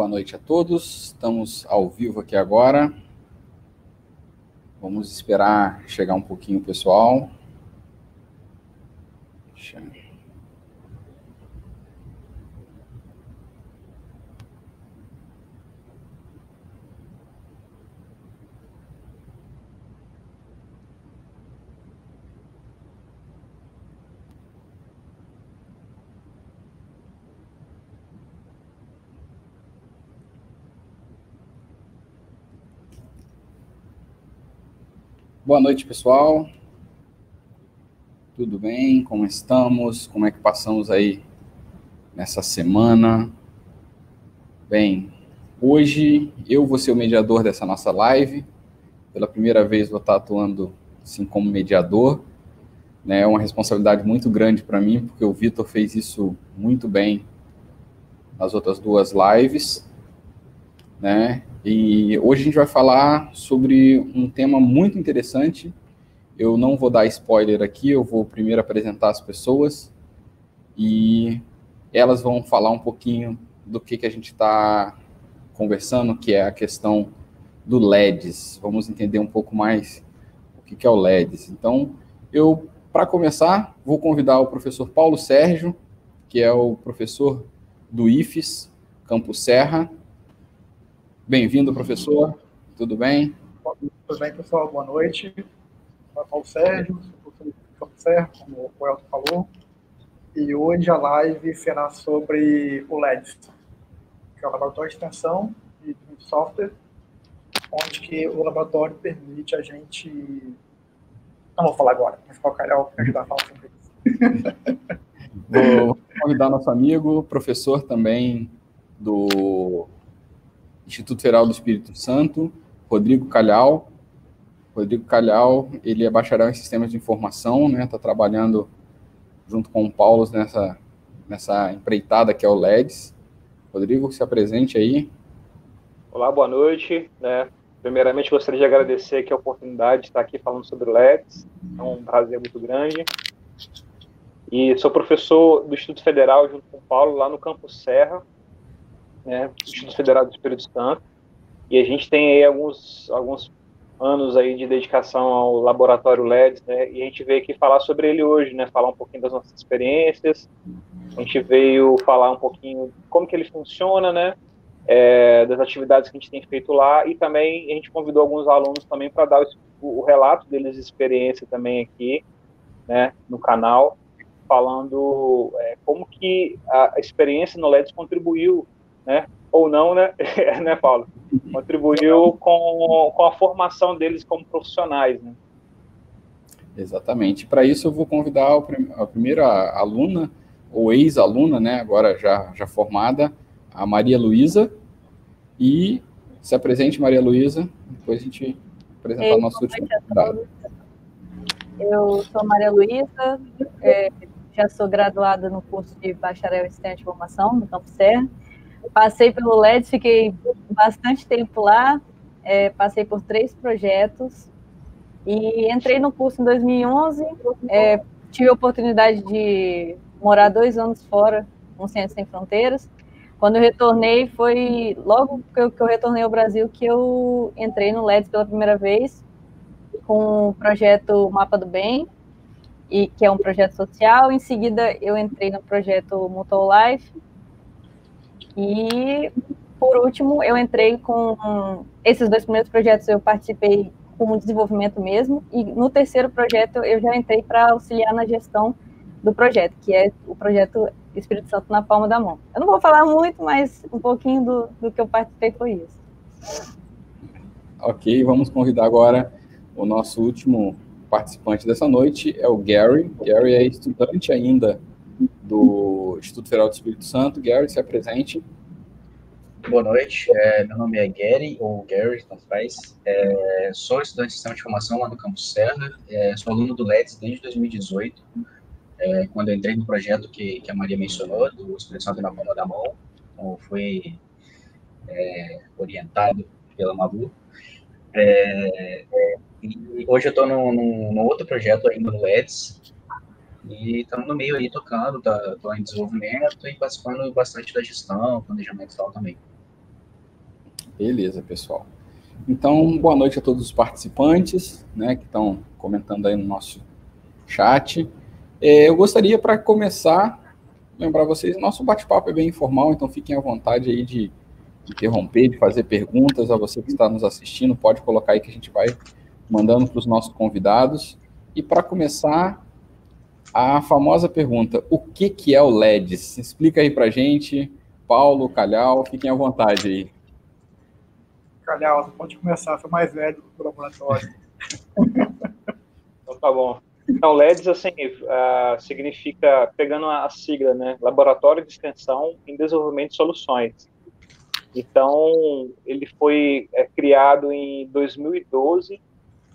Boa noite a todos. Estamos ao vivo aqui agora. Vamos esperar chegar um pouquinho o pessoal. Deixa... Boa noite, pessoal. Tudo bem? Como estamos? Como é que passamos aí nessa semana? Bem, hoje eu vou ser o mediador dessa nossa live. Pela primeira vez vou estar atuando assim como mediador. Né? É uma responsabilidade muito grande para mim, porque o Vitor fez isso muito bem nas outras duas lives. Né? E hoje a gente vai falar sobre um tema muito interessante. Eu não vou dar spoiler aqui, eu vou primeiro apresentar as pessoas e elas vão falar um pouquinho do que, que a gente está conversando, que é a questão do LEDs. Vamos entender um pouco mais o que, que é o LEDs. Então, eu, para começar, vou convidar o professor Paulo Sérgio, que é o professor do IFES, Campo Serra, Bem-vindo, professor. Tudo bem? Tudo bem, pessoal. Boa noite. Sou Paulo Sérgio, professor Paulo Sérgio, como o Elton falou. E hoje a live será sobre o LEDS, que é o Laboratório de Extensão de Software, onde que o laboratório permite a gente... Não vou falar agora, mas qual Calhau me ajudar a falar sobre isso. Vou convidar nosso amigo, professor também do Instituto Federal do Espírito Santo, Rodrigo Calhau. Rodrigo Calhau, ele é bacharel em sistemas de informação, né? Está trabalhando junto com o Paulo nessa, nessa empreitada que é o LEDS. Rodrigo, se apresente aí. Olá, boa noite. Né? Primeiramente, gostaria de agradecer aqui a oportunidade de estar aqui falando sobre LEDs. É um prazer muito grande. E sou professor do Instituto Federal, junto com o Paulo, lá no Campus Serra, né, Instituto Federal do Espírito Santo, e a gente tem aí alguns, alguns anos aí de dedicação ao laboratório LEDs, né, e a gente veio aqui falar sobre ele hoje, né, falar um pouquinho das nossas experiências, a gente veio falar um pouquinho como que ele funciona, né, é, das atividades que a gente tem feito lá, e também a gente convidou alguns alunos também para dar o, o, relato deles de experiência também aqui, né, no canal, falando é, como que a experiência no LEDs contribuiu né? Ou não, né, né Paulo? Contribuiu com, com a formação deles como profissionais, né? Exatamente. Para isso, eu vou convidar a primeira aluna, ou ex-aluna, né, agora já, já formada, a Maria Luísa. E se apresente, Maria Luísa, depois a gente apresentar o nosso último convidado. Eu sou Maria Luísa, é, já sou graduada no curso de Bacharel em Sistema de Formação, no Campo Serra. Passei pelo LED, fiquei bastante tempo lá, é, passei por três projetos e entrei no curso em 2011. É, tive a oportunidade de morar dois anos fora, no Ciências Sem Fronteiras. Quando eu retornei, foi logo que eu, que eu retornei ao Brasil que eu entrei no LEDs pela primeira vez, com o projeto Mapa do Bem, e, que é um projeto social. Em seguida, eu entrei no projeto Mutual Life, e, por último, eu entrei com esses dois primeiros projetos, eu participei como desenvolvimento mesmo, e no terceiro projeto eu já entrei para auxiliar na gestão do projeto, que é o projeto Espírito Santo na palma da mão. Eu não vou falar muito, mas um pouquinho do, do que eu participei foi isso. Ok, vamos convidar agora o nosso último participante dessa noite, é o Gary. Gary é estudante ainda do Instituto Federal do Espírito Santo. Gary, se apresente. Boa noite, é, meu nome é Gary, ou Gary, tanto faz. É, sou estudante de Sistema de Formação lá no Campus Serra, é, sou aluno do LEDS desde 2018, é, quando entrei no projeto que, que a Maria mencionou, do Santo na palma da mão, então fui é, orientado pela Malu. É, e hoje eu estou num outro projeto ainda no LEDS, e estamos no meio aí tocando, tá, tô em desenvolvimento e participando bastante da gestão, planejamento e tal também. Beleza, pessoal. Então, boa noite a todos os participantes, né, que estão comentando aí no nosso chat. É, eu gostaria, para começar, lembrar vocês, nosso bate-papo é bem informal, então fiquem à vontade aí de interromper, de fazer perguntas a você que está nos assistindo, pode colocar aí que a gente vai mandando para os nossos convidados. E para começar, a famosa pergunta: o que, que é o LEDs? Explica aí para gente, Paulo, Calhau, fiquem à vontade aí. Calhau, você pode começar, foi mais velho do laboratório. então tá bom. Então, LEDs, assim, uh, significa, pegando a sigla, né, Laboratório de Extensão em Desenvolvimento de Soluções. Então, ele foi é, criado em 2012.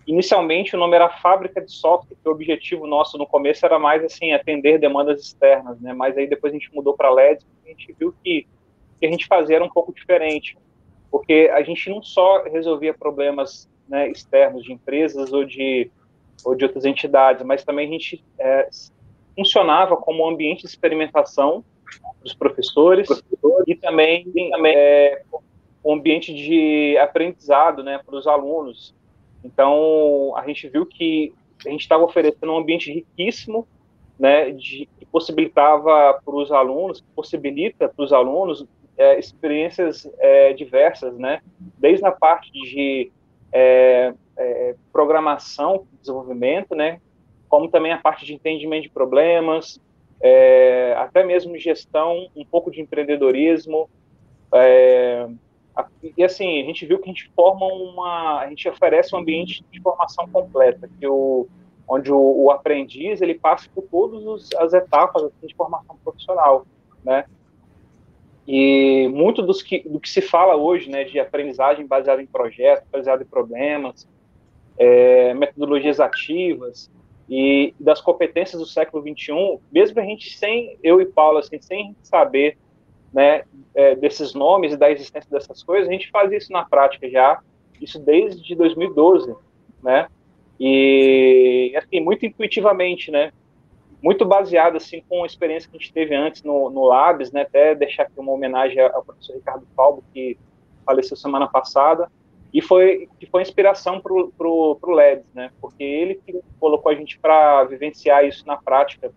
Inicialmente, o nome era Fábrica de Software, que o objetivo nosso no começo era mais, assim, atender demandas externas, né, mas aí depois a gente mudou para LEDs, e a gente viu que o que a gente fazia era um pouco diferente porque a gente não só resolvia problemas né, externos de empresas ou de, ou de outras entidades, mas também a gente é, funcionava como um ambiente de experimentação dos professores e também, também é, um ambiente de aprendizado né, para os alunos. Então, a gente viu que a gente estava oferecendo um ambiente riquíssimo, né, de, que possibilitava para os alunos, possibilita para os alunos é, experiências é, diversas, né? Desde a parte de é, é, programação, desenvolvimento, né? Como também a parte de entendimento de problemas, é, até mesmo gestão, um pouco de empreendedorismo. E assim, a gente viu que a gente forma uma, a gente oferece um ambiente de formação completa, que o, onde o, o aprendiz ele passa por todas as etapas assim, de formação profissional, né? E muito dos que, do que se fala hoje, né, de aprendizagem baseada em projetos, baseada em problemas, é, metodologias ativas e das competências do século 21, mesmo a gente sem, eu e Paulo, assim, sem saber, né, é, desses nomes e da existência dessas coisas, a gente faz isso na prática já, isso desde 2012, né, e, assim, muito intuitivamente, né, muito baseado assim com a experiência que a gente teve antes no, no Labs, né? Até deixar aqui uma homenagem ao professor Ricardo Falbo, que faleceu semana passada, e foi que foi inspiração para o LEDs, né? Porque ele colocou a gente para vivenciar isso na prática,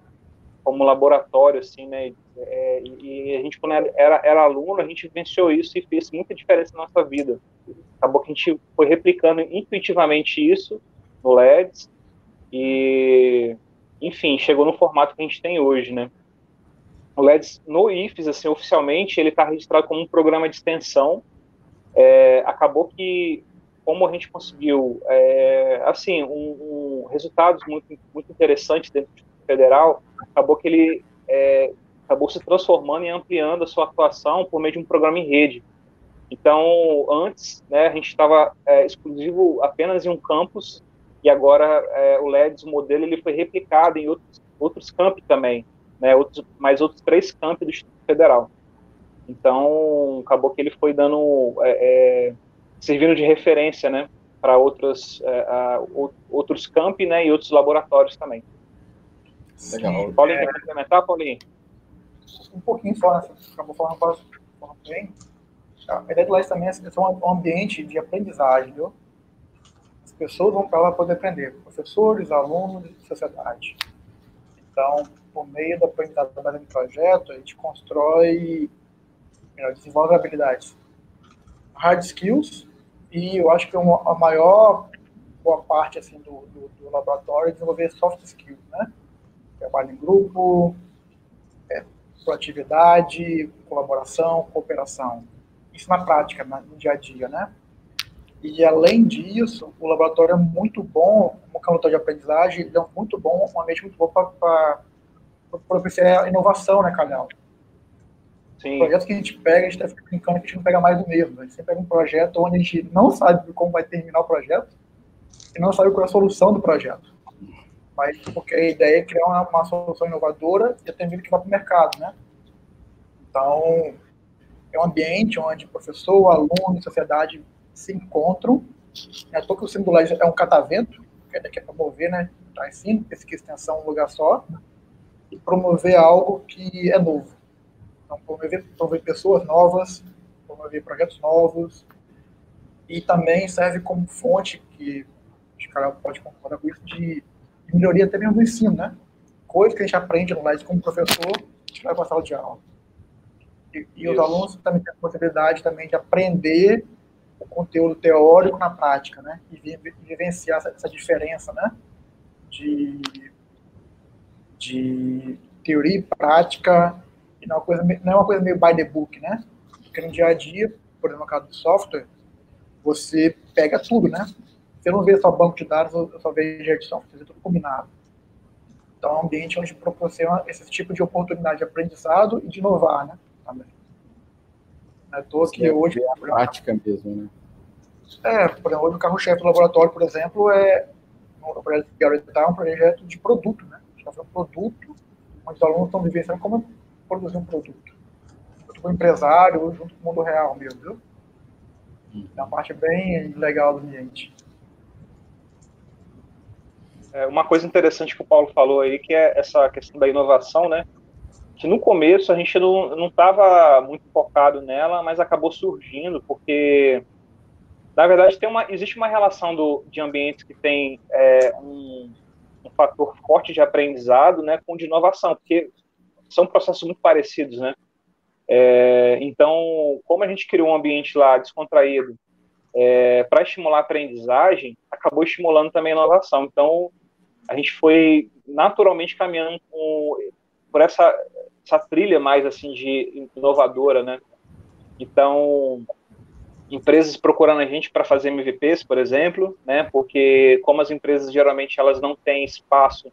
como laboratório, assim, né? É, e a gente, quando era, era aluno, a gente vivenciou isso e fez muita diferença na nossa vida. Acabou que a gente foi replicando intuitivamente isso no LEDs, e enfim, chegou no formato que a gente tem hoje, né? O LEDS no IFES, assim, oficialmente, ele está registrado como um programa de extensão. É, acabou que, como a gente conseguiu, é, assim, um, um, resultados muito, muito interessantes dentro federal, acabou que ele é, acabou se transformando e ampliando a sua atuação por meio de um programa em rede. Então, antes, né, a gente estava é, exclusivo apenas em um campus e agora é, o LEDs, o modelo, ele foi replicado em outros, outros campi também, né, outros, mais outros três campi do Instituto Federal. Então, acabou que ele foi dando, é, é, servindo de referência, né, para outros, é, outros campi, né, e outros laboratórios também. Legal. Paulinho, quer complementar, Paulinho? Um pouquinho só, né, acabou falando para bem. A ideia do LEDs também é ser um ambiente de aprendizagem, viu? pessoas vão para lá poder aprender, professores, alunos e sociedade. Então, por meio da aprendizagem trabalhando em projeto, a gente constrói, melhor, desenvolve habilidades hard skills e eu acho que uma, a maior boa parte assim do, do, do, laboratório é desenvolver soft skills, né? Trabalho em grupo, é, proatividade, colaboração, cooperação. Isso na prática, no dia a dia, né? E, além disso, o laboratório é muito bom, como campo de aprendizagem, ele é muito bom, um ambiente muito bom para propiciar a inovação, né, Calhau? Sim. Projetos que a gente pega, a gente está brincando que a gente não pega mais do mesmo. A gente sempre pega um projeto onde a gente não sabe como vai terminar o projeto e não sabe qual é a solução do projeto. Mas porque a ideia é criar uma, uma solução inovadora e até mesmo que vá para o mercado, né? Então, é um ambiente onde professor, aluno sociedade se encontram. É que o símbolo é um catavento, que é para promover, né? Tá cima, pesquisa extensão um lugar só, e promover algo que é novo. Então, promover, promover pessoas novas, promover projetos novos, e também serve como fonte, que o cara pode concordar com isso, de melhoria até mesmo do ensino, né? Coisa que a gente aprende no LED como professor, a gente vai para a sala de aula. E, e os alunos também têm a possibilidade também de aprender o conteúdo teórico na prática, né? E vivenciar essa, essa diferença, né? De, de teoria e prática, e não é, uma coisa, não é uma coisa meio by the book, né? Porque no dia a dia, por exemplo, no caso do software, você pega tudo, né? Você não vê só banco de dados, eu só vejo software, é tudo combinado. Então, é um ambiente onde proporciona esse tipo de oportunidade de aprendizado e de inovar, né? Também. Não é que hoje... É a prática mesmo, né? É, por exemplo, hoje o carro-chefe do laboratório, por exemplo, é o projeto de é um projeto de produto, né? A gente está fazendo produto, onde os alunos estão vivenciando como produzir um produto. Junto com o empresário, junto com o mundo real mesmo, viu? É uma parte bem legal do ambiente. É, uma coisa interessante que o Paulo falou aí, que é essa questão da inovação, né? Que no começo a gente não estava muito focado nela, mas acabou surgindo, porque, na verdade, tem uma, existe uma relação do, de ambientes que tem é, um, um fator forte de aprendizado né, com de inovação, porque são processos muito parecidos, né? É, então, como a gente criou um ambiente lá descontraído é, para estimular a aprendizagem, acabou estimulando também a inovação. Então, a gente foi naturalmente caminhando com, por essa, essa trilha mais assim de inovadora, né? Então, empresas procurando a gente para fazer MVPs, por exemplo, né? Porque como as empresas geralmente elas não têm espaço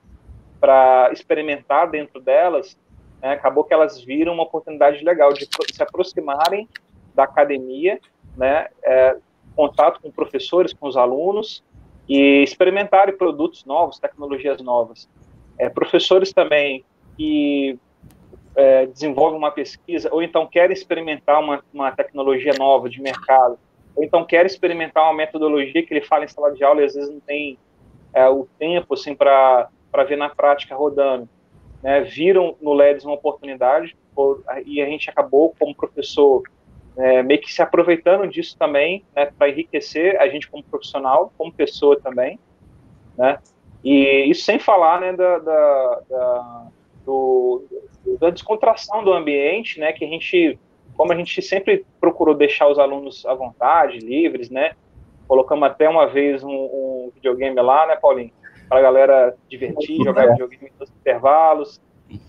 para experimentar dentro delas, né, acabou que elas viram uma oportunidade legal de se aproximarem da academia, né, é, contato com professores, com os alunos e experimentarem produtos novos, tecnologias novas. É, professores também que é, desenvolvem uma pesquisa ou então querem experimentar uma, uma tecnologia nova de mercado, ou então querem experimentar uma metodologia que ele fala em sala de aula e às vezes não tem é, o tempo assim para ver na prática rodando né, viram no LEDs uma oportunidade por, e a gente acabou, como professor, é, meio que se aproveitando disso também, né, para enriquecer a gente como profissional, como pessoa também, né, e isso sem falar, né, da, da, da, do, da descontração do ambiente, né, que a gente, como a gente sempre procurou deixar os alunos à vontade, livres, né, colocamos até uma vez um, um videogame lá, né, Paulinho, para a galera divertir, jogar videogame nos intervalos.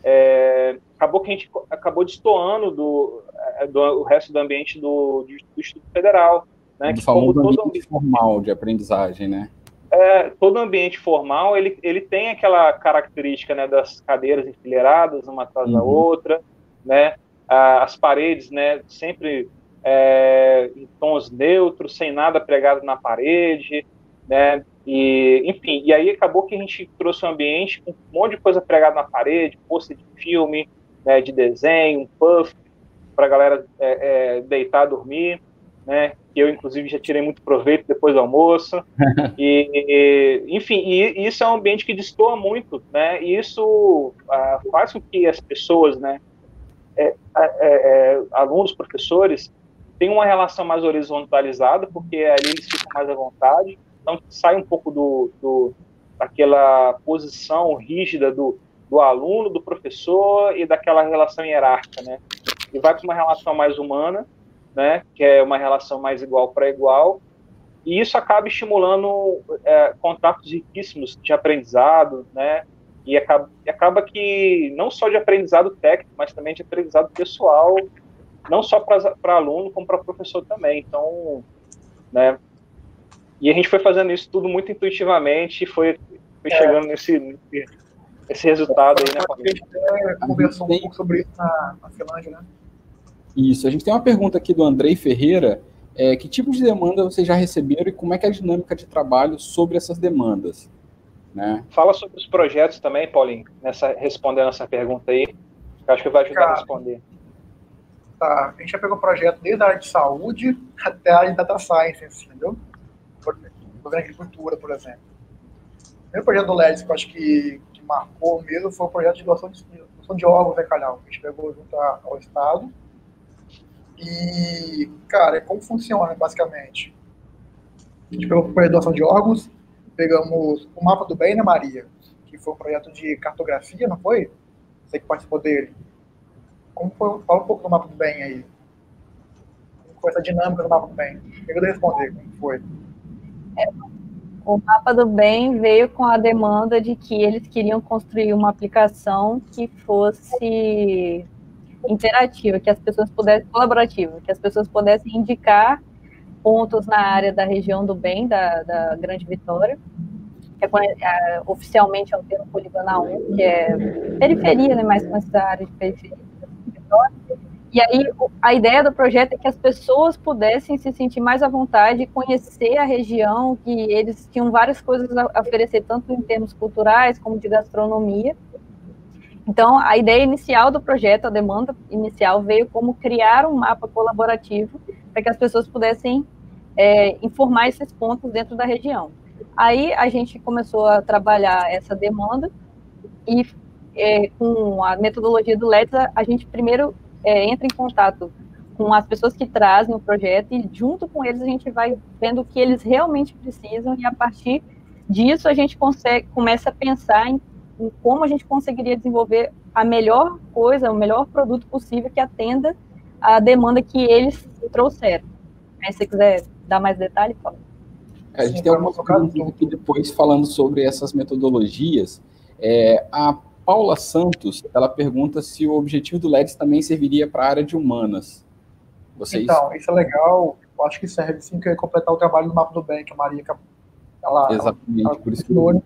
É, acabou que a gente acabou destoando do, é, do o resto do ambiente do, do, do Instituto Federal. Né, do famoso todo ambiente, ambiente formal de aprendizagem, né? É, todo ambiente formal, ele, ele tem aquela característica né, das cadeiras enfileiradas, uma atrás uhum. da outra, né? As paredes, né, sempre é, em tons neutros, sem nada pregado na parede, né? E, enfim, e aí acabou que a gente trouxe um ambiente com um monte de coisa pregada na parede, pôster de filme, né, de desenho, um puff, para a galera é, é, deitar, dormir, né, que eu, inclusive, já tirei muito proveito depois do almoço. e, e, enfim, e, isso é um ambiente que destoa muito, né, e isso ah, faz com que as pessoas, né, é, é, é, alunos, professores, tenham uma relação mais horizontalizada, porque ali eles ficam mais à vontade, então, sai um pouco do, do daquela posição rígida do, do aluno, do professor e daquela relação hierárquica, né? E vai para uma relação mais humana, né? Que é uma relação mais igual para igual. E isso acaba estimulando é, contatos riquíssimos de aprendizado, né? E acaba, acaba que não só de aprendizado técnico, mas também de aprendizado pessoal, não só para aluno, como para professor também. Então, né? E a gente foi fazendo isso tudo muito intuitivamente e foi, foi é. chegando nesse, nesse resultado aí, né, A gente conversou um pouco sobre isso na, na Finlândia, né? Isso, a gente tem uma pergunta aqui do Andrei Ferreira. É, que tipo de demanda vocês já receberam e como é que é a dinâmica de trabalho sobre essas demandas? Né? Fala sobre os projetos também, Paulinho, nessa, respondendo essa pergunta aí. Que acho que vai ajudar Cara, a responder. Tá, a gente já pegou projeto desde a área de saúde até a área de data science, entendeu? governo agricultura, por exemplo. O primeiro projeto do LEDS que eu acho que marcou mesmo foi o projeto de doação de, doação de órgãos, né, Calhau? A gente pegou junto ao Estado. E, cara, como funciona, basicamente? A gente pegou a doação de órgãos, pegamos o mapa do bem, né, Maria? Que foi um projeto de cartografia, não foi? Você que participou dele. Como foi? Fala um pouco do mapa do bem aí. Foi essa dinâmica do mapa do bem? Eu vou responder como foi. É, o mapa do bem veio com a demanda de que eles queriam construir uma aplicação que fosse interativa, que as pessoas pudessem colaborativa, que as pessoas pudessem indicar pontos na área da região do bem da, da Grande Vitória, que é, é, oficialmente é o termo poligonal 1, que é periferia, né, mais essa área de periferia da Vitória. E aí a ideia do projeto é que as pessoas pudessem se sentir mais à vontade, conhecer a região, que eles tinham várias coisas a oferecer, tanto em termos culturais como de gastronomia. Então, a ideia inicial do projeto, a demanda inicial, veio como criar um mapa colaborativo para que as pessoas pudessem é, informar esses pontos dentro da região. Aí a gente começou a trabalhar essa demanda e é, com a metodologia do LEDS, a, gente primeiro é, entra em contato com as pessoas que trazem o projeto e junto com eles a gente vai vendo o que eles realmente precisam e a partir disso a gente consegue começa a pensar em, em como a gente conseguiria desenvolver a melhor coisa, o melhor produto possível que atenda a demanda que eles trouxeram. Aí, se você quiser dar mais detalhe, fala. A gente tem algumas perguntas aqui depois falando sobre essas metodologias. É, a Paula Santos, ela pergunta se o objetivo do LEDS também serviria para a área de humanas. Vocês... Então, isso é legal. Eu acho que serve sim, que é completar o trabalho do mapa do bem, que a Maria ela, Exatamente, ela, por isso que eu.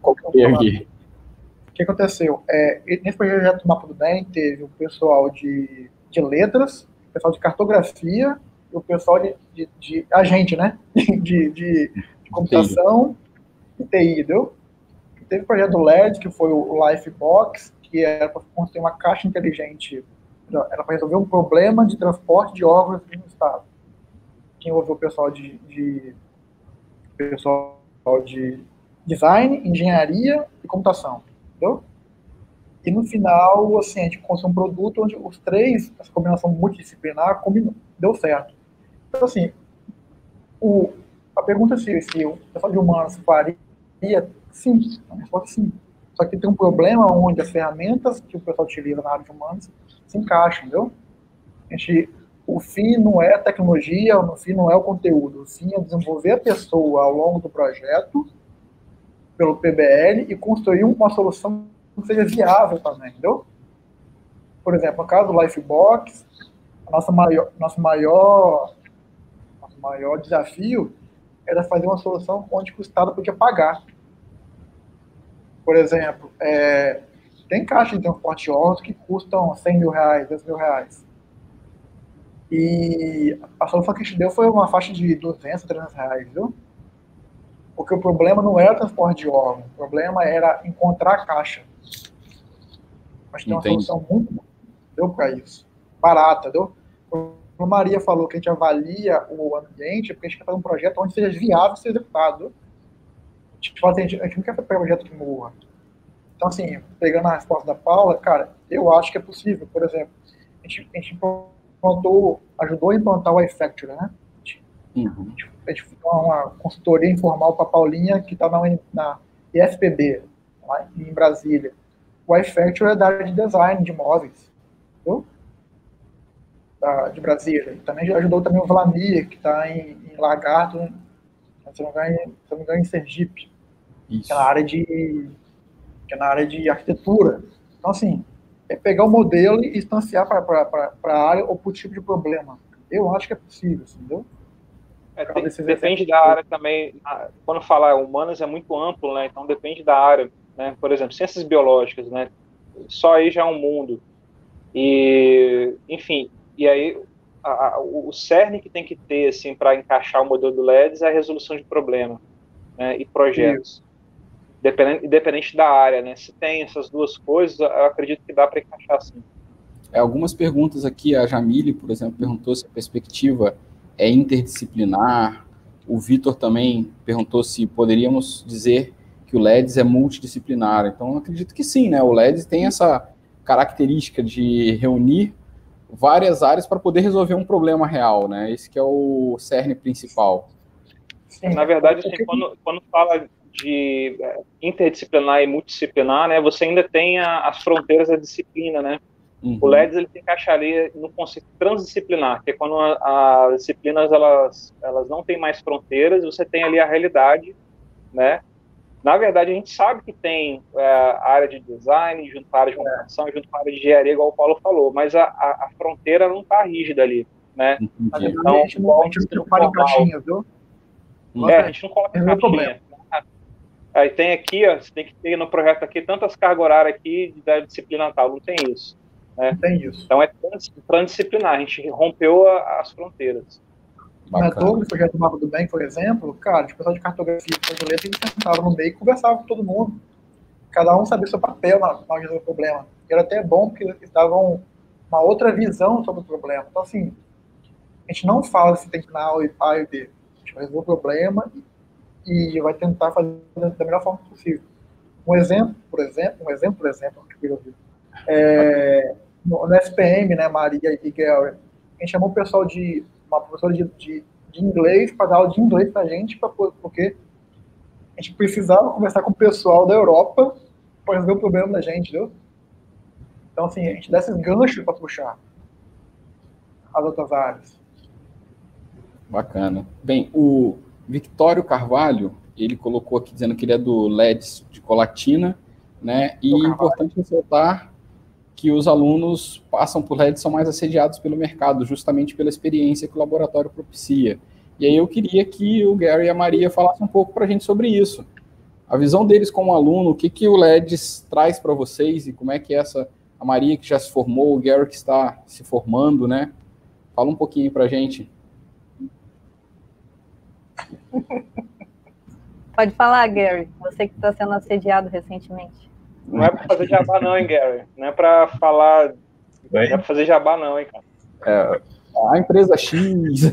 O que aconteceu? É, nesse projeto do mapa do bem, teve o pessoal de, de letras, o pessoal de cartografia o pessoal de, de, de agente, né? De, de, de computação e TI, entendeu? Teve o projeto LED, que foi o Lifebox, que era para construir uma caixa inteligente, era para resolver um problema de transporte de órgãos no estado. Que envolveu o pessoal de, de pessoal de design, engenharia e computação, entendeu? E no final, assim, a gente construiu um produto onde os três, essa combinação multidisciplinar, combinou, deu certo. Então, assim, o, a pergunta é se, se o pessoal de humanos faria, sim, a resposta sim. Só que tem um problema onde as ferramentas que o pessoal utiliza na área de humanos se encaixam, entendeu? A gente, o fim não é a tecnologia, o fim não é o conteúdo, o fim é desenvolver a pessoa ao longo do projeto, pelo PBL, e construir uma solução que seja viável também, entendeu? Por exemplo, no caso do Lifebox, nossa maior, nosso maior maior desafio era fazer uma solução onde o Estado podia pagar. Por exemplo, é, tem caixas de transporte de órgãos que custam 100 mil reais, 10 mil reais. E a solução que a gente deu foi uma faixa de 200, 300 reais, viu? Porque o problema não era transporte de órgãos, o problema era encontrar a caixa. Mas tem uma Entendi. solução muito deu para isso. Barata, deu? Maria falou que a gente avalia o ambiente, porque a gente quer fazer um projeto onde seja viável ser executado. Tipo, assim, a, gente, a gente não quer fazer um projeto que morra. Então, assim, pegando a resposta da Paula, cara, eu acho que é possível. Por exemplo, a gente, a gente implantou, ajudou a implantar o iFactory, né? A gente, uhum. a gente fez uma consultoria informal para a Paulinha, que está na, na IFPB, lá em Brasília. O iFactory é da área de design de móveis. Entendeu? da, de Brasília. Também ajudou também o Vlamir, que está em, em Lagarto, engano, se não me engano em Sergipe, Isso. que é na área de que é na área de arquitetura. Então, assim, é pegar o modelo e instanciar para a área ou para o tipo de problema. Eu acho que é possível, assim, entendeu? É, tem, depende da área também. Quando falar humanas é muito amplo, né? Então depende da área, né? Por exemplo, ciências biológicas, né? Só aí já é um mundo. E, enfim, e aí a, a, o cerne que tem que ter assim para encaixar o modelo do LEDs é a resolução de problema né, e projetos. Dependente, independente da área, né? Se tem essas duas coisas, eu acredito que dá para encaixar assim. É, algumas perguntas aqui, a Jamile, por exemplo, perguntou se a perspectiva é interdisciplinar. O Vitor também perguntou se poderíamos dizer que o LEDs é multidisciplinar. Então, acredito que sim, né? O LEDs tem essa característica de reunir várias áreas para poder resolver um problema real, né? Esse que é o cerne principal. Sim, Na verdade, assim, quando, quando fala de é, interdisciplinar e multidisciplinar, né, você ainda tem a, as fronteiras da disciplina, né? Uhum. O LEDS ele se encaixaria no conceito transdisciplinar, que é quando as disciplinas elas, elas não têm mais fronteiras, você tem ali a realidade, né? Na verdade, a gente sabe que tem é, a área de design, junto com a área de computação, é. junto com a área de engenharia, igual o Paulo falou, mas a, a, a fronteira não está rígida ali, né? Entendi. Então, a gente não, a gente não fala em caixinha, viu? É, a gente não coloca em caixinha. Problema. Aí tem aqui, ó, você tem que ter no projeto aqui tantas cargas horárias aqui da disciplina tal, não tem isso. Né? Não tem isso. Então é transdisciplinar, a gente rompeu a, as fronteiras. Bacana. No projeto Mapa do Bem, por exemplo, cara, o pessoal de cartografia e controleta, eles sentavam no meio e conversavam com todo mundo. Cada um sabia seu papel na, na resolver o problema. E era até bom porque eles davam uma outra visão sobre o problema. Então, assim, a gente não fala se tem que A e A e B. A gente vai resolver o problema e, e vai tentar fazer da melhor forma possível. Um exemplo, por exemplo, um exemplo, por exemplo, que eu vi, é, no, no SPM, né, Maria e Gary, a gente chamou o pessoal de uma professora de, de, de inglês para dar aula de inglês para a gente, pra, porque a gente precisava conversar com o pessoal da Europa para resolver o problema da gente? Então, assim, a gente dá esses ganchos para puxar as outras áreas. Bacana. Bem, o Victório Carvalho, ele colocou aqui dizendo que ele é do LEDs de Colatina, né? E é importante ressaltar que os alunos passam por LED são mais assediados pelo mercado, justamente pela experiência que o laboratório propicia. E aí eu queria que o Gary e a Maria falassem um pouco para a gente sobre isso. A visão deles como aluno, o que, que o LEDs traz para vocês e como é que essa, a Maria que já se formou, o Gary que está se formando, né? Fala um pouquinho para a gente. Pode falar, Gary, você que está sendo assediado recentemente. Não é para fazer jabá, não, hein, Gary? Não é para falar. Não é para fazer jabá, não, hein, cara? É, a empresa X.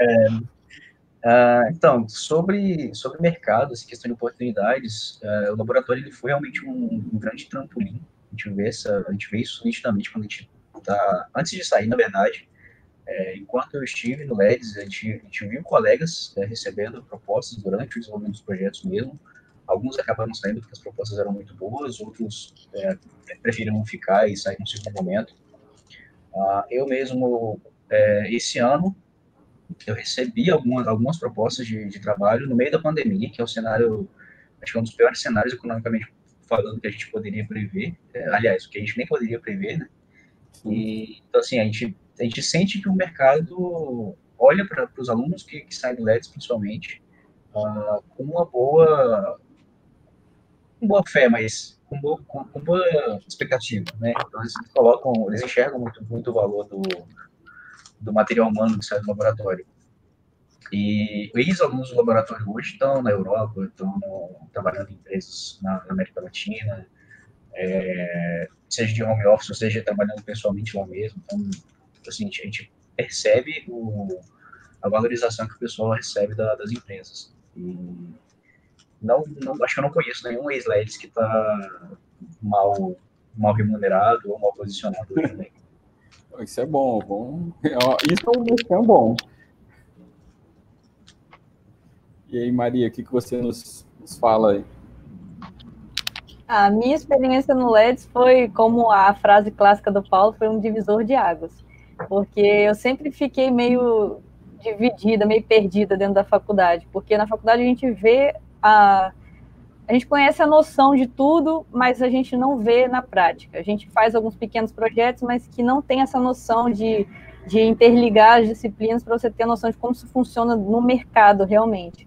é, uh, então, sobre, sobre mercado, essa questão de oportunidades, uh, o laboratório ele foi realmente um, um, grande trampolim. A gente, vê essa, a gente vê isso nitidamente quando a gente tá. Antes de sair, na verdade, é, enquanto eu estive no LEDs, a gente, a gente viu colegas é, recebendo propostas durante o desenvolvimento dos projetos mesmo, Alguns acabaram saindo porque as propostas eram muito boas, outros é, preferiram ficar e sair no segundo momento. Uh, eu mesmo, é, esse ano, eu recebi algumas, algumas propostas de, de, trabalho no meio da pandemia, que é o cenário, acho que é um dos piores cenários economicamente falando que a gente poderia prever. É, aliás, o que a gente nem poderia prever, né? E, então, assim, a gente, a gente sente que o mercado olha para os alunos que, que saem do LEDs, principalmente, uh, com uma boa com boa fé, mas com boa, com, com boa expectativa, né? Então eles colocam, eles enxergam muito, muito o valor do, do material humano que sai do laboratório. E ex-alunos do laboratório hoje estão na Europa, estão trabalhando em empresas na, na América Latina, é, seja de home office, seja trabalhando pessoalmente lá mesmo. Então, assim, a gente percebe o, a valorização que o pessoal recebe da, das empresas. E não, não, acho que eu não conheço nenhum ex-LEDs que está mal, mal remunerado ou mal posicionado também. Isso é bom, bom. Isso é um merchan bom. E aí, Maria, o que, que você nos, nos fala aí? A minha experiência no LEDs foi, como a frase clássica do Paulo, foi um divisor de águas. Porque eu sempre fiquei meio dividida, meio perdida dentro da faculdade. Porque na faculdade a gente vê a, a gente conhece a noção de tudo, mas a gente não vê na prática. A gente faz alguns pequenos projetos, mas que não tem essa noção de, de interligar as disciplinas para você ter a noção de como isso funciona no mercado realmente.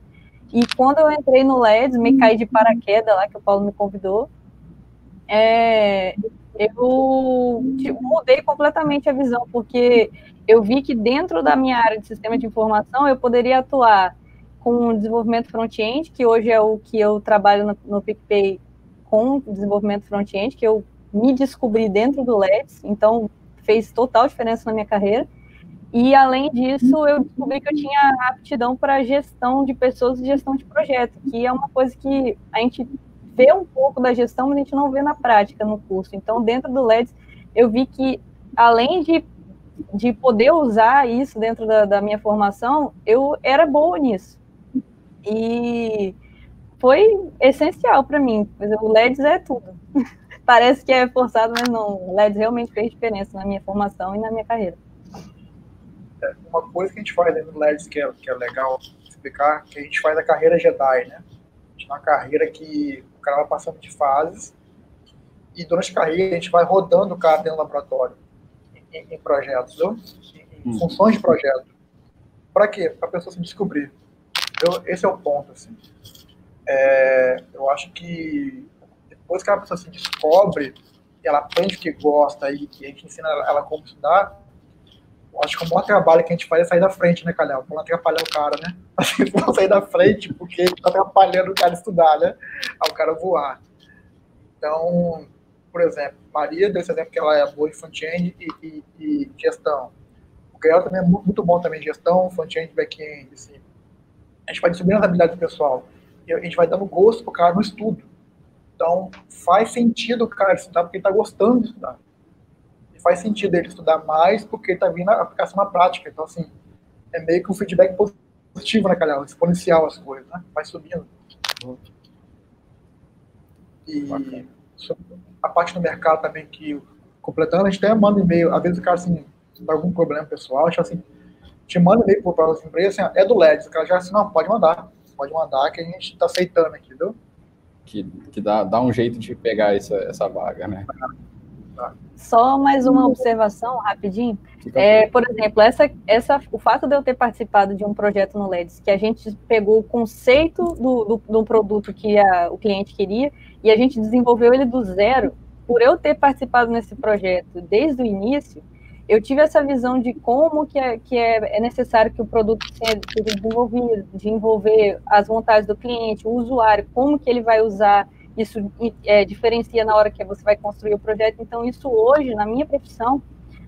E quando eu entrei no LEDs, me caí de paraquedas lá, que o Paulo me convidou, é, eu tipo, mudei completamente a visão, porque eu vi que dentro da minha área de sistema de informação eu poderia atuar com desenvolvimento front-end, que hoje é o que eu trabalho no, no PicPay com desenvolvimento front-end, que eu me descobri dentro do LEDs, então fez total diferença na minha carreira. E além disso, eu descobri que eu tinha aptidão para gestão de pessoas e gestão de projeto, que é uma coisa que a gente vê um pouco da gestão, mas a gente não vê na prática no curso. Então, dentro do LEDs, eu vi que além de de poder usar isso dentro da, da minha formação, eu era boa nisso. E foi essencial para mim. O LEDs é tudo. Parece que é forçado, mas não. O LEDs realmente fez diferença na minha formação e na minha carreira. É, uma coisa que a gente faz dentro do LEDs que é, que é legal explicar, que a gente faz a carreira Jedi, né? A gente uma carreira que o cara vai passando de fases e durante a carreira a gente vai rodando o cara dentro do laboratório em, em projetos, viu? em, hum. funções de projeto. Para quê? Para a pessoa se descobrir. Eu, esse é o ponto. Assim. É, eu acho que depois que a pessoa se descobre, ela aprende o que gosta e que a gente ensina ela como estudar, acho que o maior trabalho que a gente faz é sair da frente, né, Calhau? Não atrapalhar o cara, né? Assim, não sair da frente porque está atrapalhando o cara estudar, né? Ao cara voar. Então, por exemplo, Maria deu esse exemplo que ela é boa em front-end e, e, e, gestão. O Gael também é muito bom também em gestão, front-end, back-end, assim. A gente vai subindo as habilidades do pessoal. E a gente vai dando gosto pro cara no estudo. Então, faz sentido o cara estudar porque ele está gostando de estudar. Faz sentido ele estudar mais porque está vindo a aplicação na prática. Então, assim, é meio que um feedback positivo, né, Calhau? Exponencial as coisas, né? Vai subindo. E a parte do mercado também que, completando, a gente até manda e-mail. Às vezes o cara, assim, tem algum problema pessoal, acha assim, te manda e-mail para as empresas, assim, é do LED. O cara já assim, não, pode mandar. Pode mandar que a gente está aceitando aqui, entendeu? que, que dá, dá um jeito de pegar essa, essa vaga, né? Só mais uma observação rapidinho. É, por exemplo, essa, essa, o fato de eu ter participado de um projeto no LEDs, que a gente pegou o conceito do, do, do produto que a, o cliente queria e a gente desenvolveu ele do zero, por eu ter participado nesse projeto desde o início, eu tive essa visão de como que é, que é, é necessário que o produto seja desenvolvido, de envolver as vontades do cliente, o usuário, como que ele vai usar, isso é, diferencia na hora que você vai construir o projeto. Então, isso hoje, na minha profissão,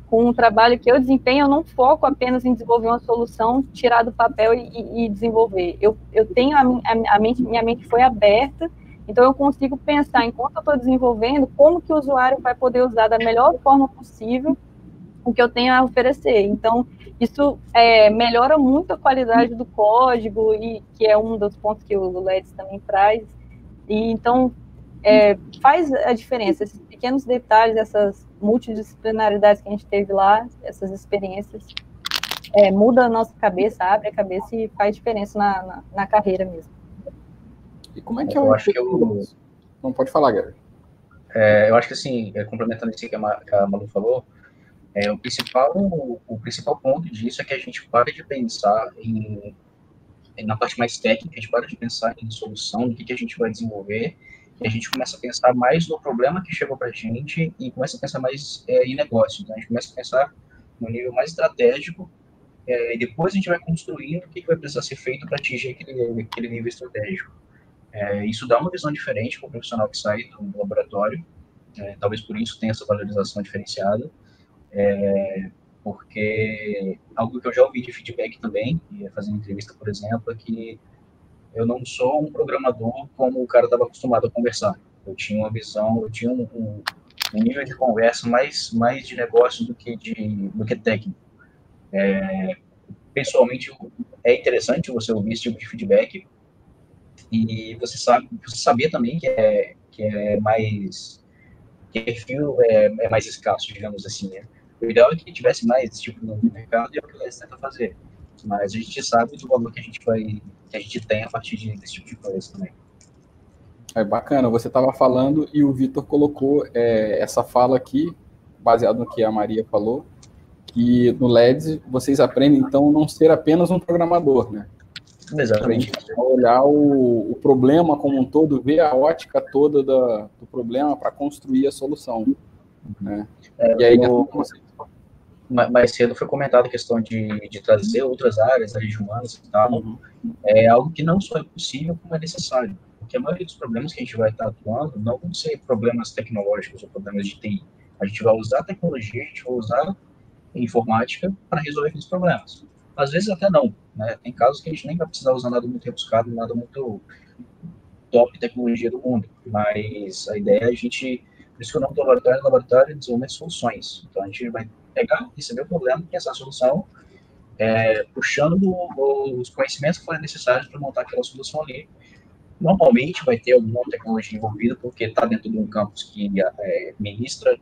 com o trabalho que eu desempenho, eu não foco apenas em desenvolver uma solução, tirar do papel e, e desenvolver. Eu, eu tenho a, a, a mente, minha mente foi aberta, então eu consigo pensar, enquanto eu estou desenvolvendo, como que o usuário vai poder usar da melhor forma possível o que eu tenho a oferecer. Então, isso é, melhora muito a qualidade do código, e que é um dos pontos que o LEDs também traz. E, então, é, faz a diferença. Esses pequenos detalhes, essas multidisciplinaridades que a gente teve lá, essas experiências, é, muda a nossa cabeça, abre a cabeça e faz diferença na, na, na carreira mesmo. E como é que é eu acho que eu... Não pode falar, Gary. É, eu acho que assim, é, complementando isso que a Malu falou, é, o, principal, o principal ponto disso é que a gente para de pensar em, na parte mais técnica, a gente para de pensar em solução, no que, que a gente vai desenvolver, e a gente começa a pensar mais no problema que chegou para a gente e começa a pensar mais é, em negócios. Né? A gente começa a pensar no nível mais estratégico é, e depois a gente vai construindo o que, que vai precisar ser feito para atingir aquele, aquele nível estratégico. É, isso dá uma visão diferente para o profissional que sai do, do laboratório, é, talvez por isso tenha essa valorização diferenciada. É, porque algo que eu já ouvi de feedback também, e fazendo entrevista, por exemplo, é que eu não sou um programador como o cara estava acostumado a conversar. Eu tinha uma visão, eu tinha um, um, nível de conversa mais, mais de negócio do que, de, do que técnico. É, pessoalmente, é interessante você ouvir esse tipo de feedback e você sabe, você saber também que é, que é mais que perfil é, é mais escasso, digamos assim, né? O ideal é que tivesse mais tipo no mercado e é o que eles tentam fazer. Mas a gente sabe do valor que a gente vai, que a gente tem a partir de, desse tipo de coisa também. É bacana, você estava falando e o Vitor colocou é, essa fala aqui, baseado no que a Maria falou, que no LEDs vocês aprendem então não ser apenas um programador, né? Exatamente. Olhar o, o, problema como um todo, ver a ótica toda da, do problema para construir a solução. Né? É, e aí, o, mais cedo foi comentado a questão de, de trazer outras áreas, áreas humanas e tal. Uhum. É algo que não só é possível, como é necessário. Porque a maioria dos problemas que a gente vai estar atuando não vão ser problemas tecnológicos ou problemas de TI. A gente vai usar tecnologia, a gente vai usar informática para resolver aqueles problemas. Às vezes até não. Né? Tem casos que a gente nem vai precisar usar nada muito rebuscado, nada muito top tecnologia do mundo. Mas a ideia é a gente por isso que o nome do laboratório é laboratório de desenvolvimento de soluções. Então, a gente vai pegar, receber o problema, pensar a solução, é, puxando os conhecimentos que forem necessários para montar aquela solução ali. Normalmente vai ter alguma tecnologia envolvida, porque está dentro de um campus que é, ministra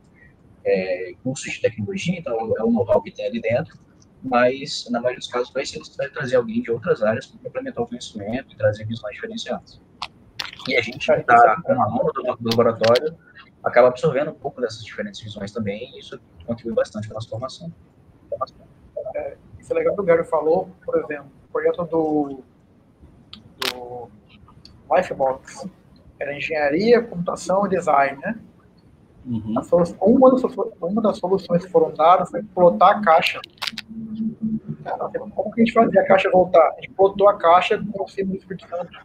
é, cursos de tecnologia, então é o know-how que tem ali dentro, mas na maioria dos casos vai ser necessário trazer alguém de outras áreas para complementar o conhecimento e trazer visões diferenciadas. E a gente está com a aluno do, do laboratório, acaba absorvendo um pouco dessas diferentes visões também, e isso contribui bastante para a nossa formação. É, isso é legal que o Gary falou, por exemplo, o projeto do, do Lifebox, era engenharia, computação e design, né? Uhum. Uma, das, uma, das, soluções que foram dadas foi plotar a caixa. Como que a gente fazia a caixa voltar? A gente plotou a caixa com o símbolo do Espírito Santo.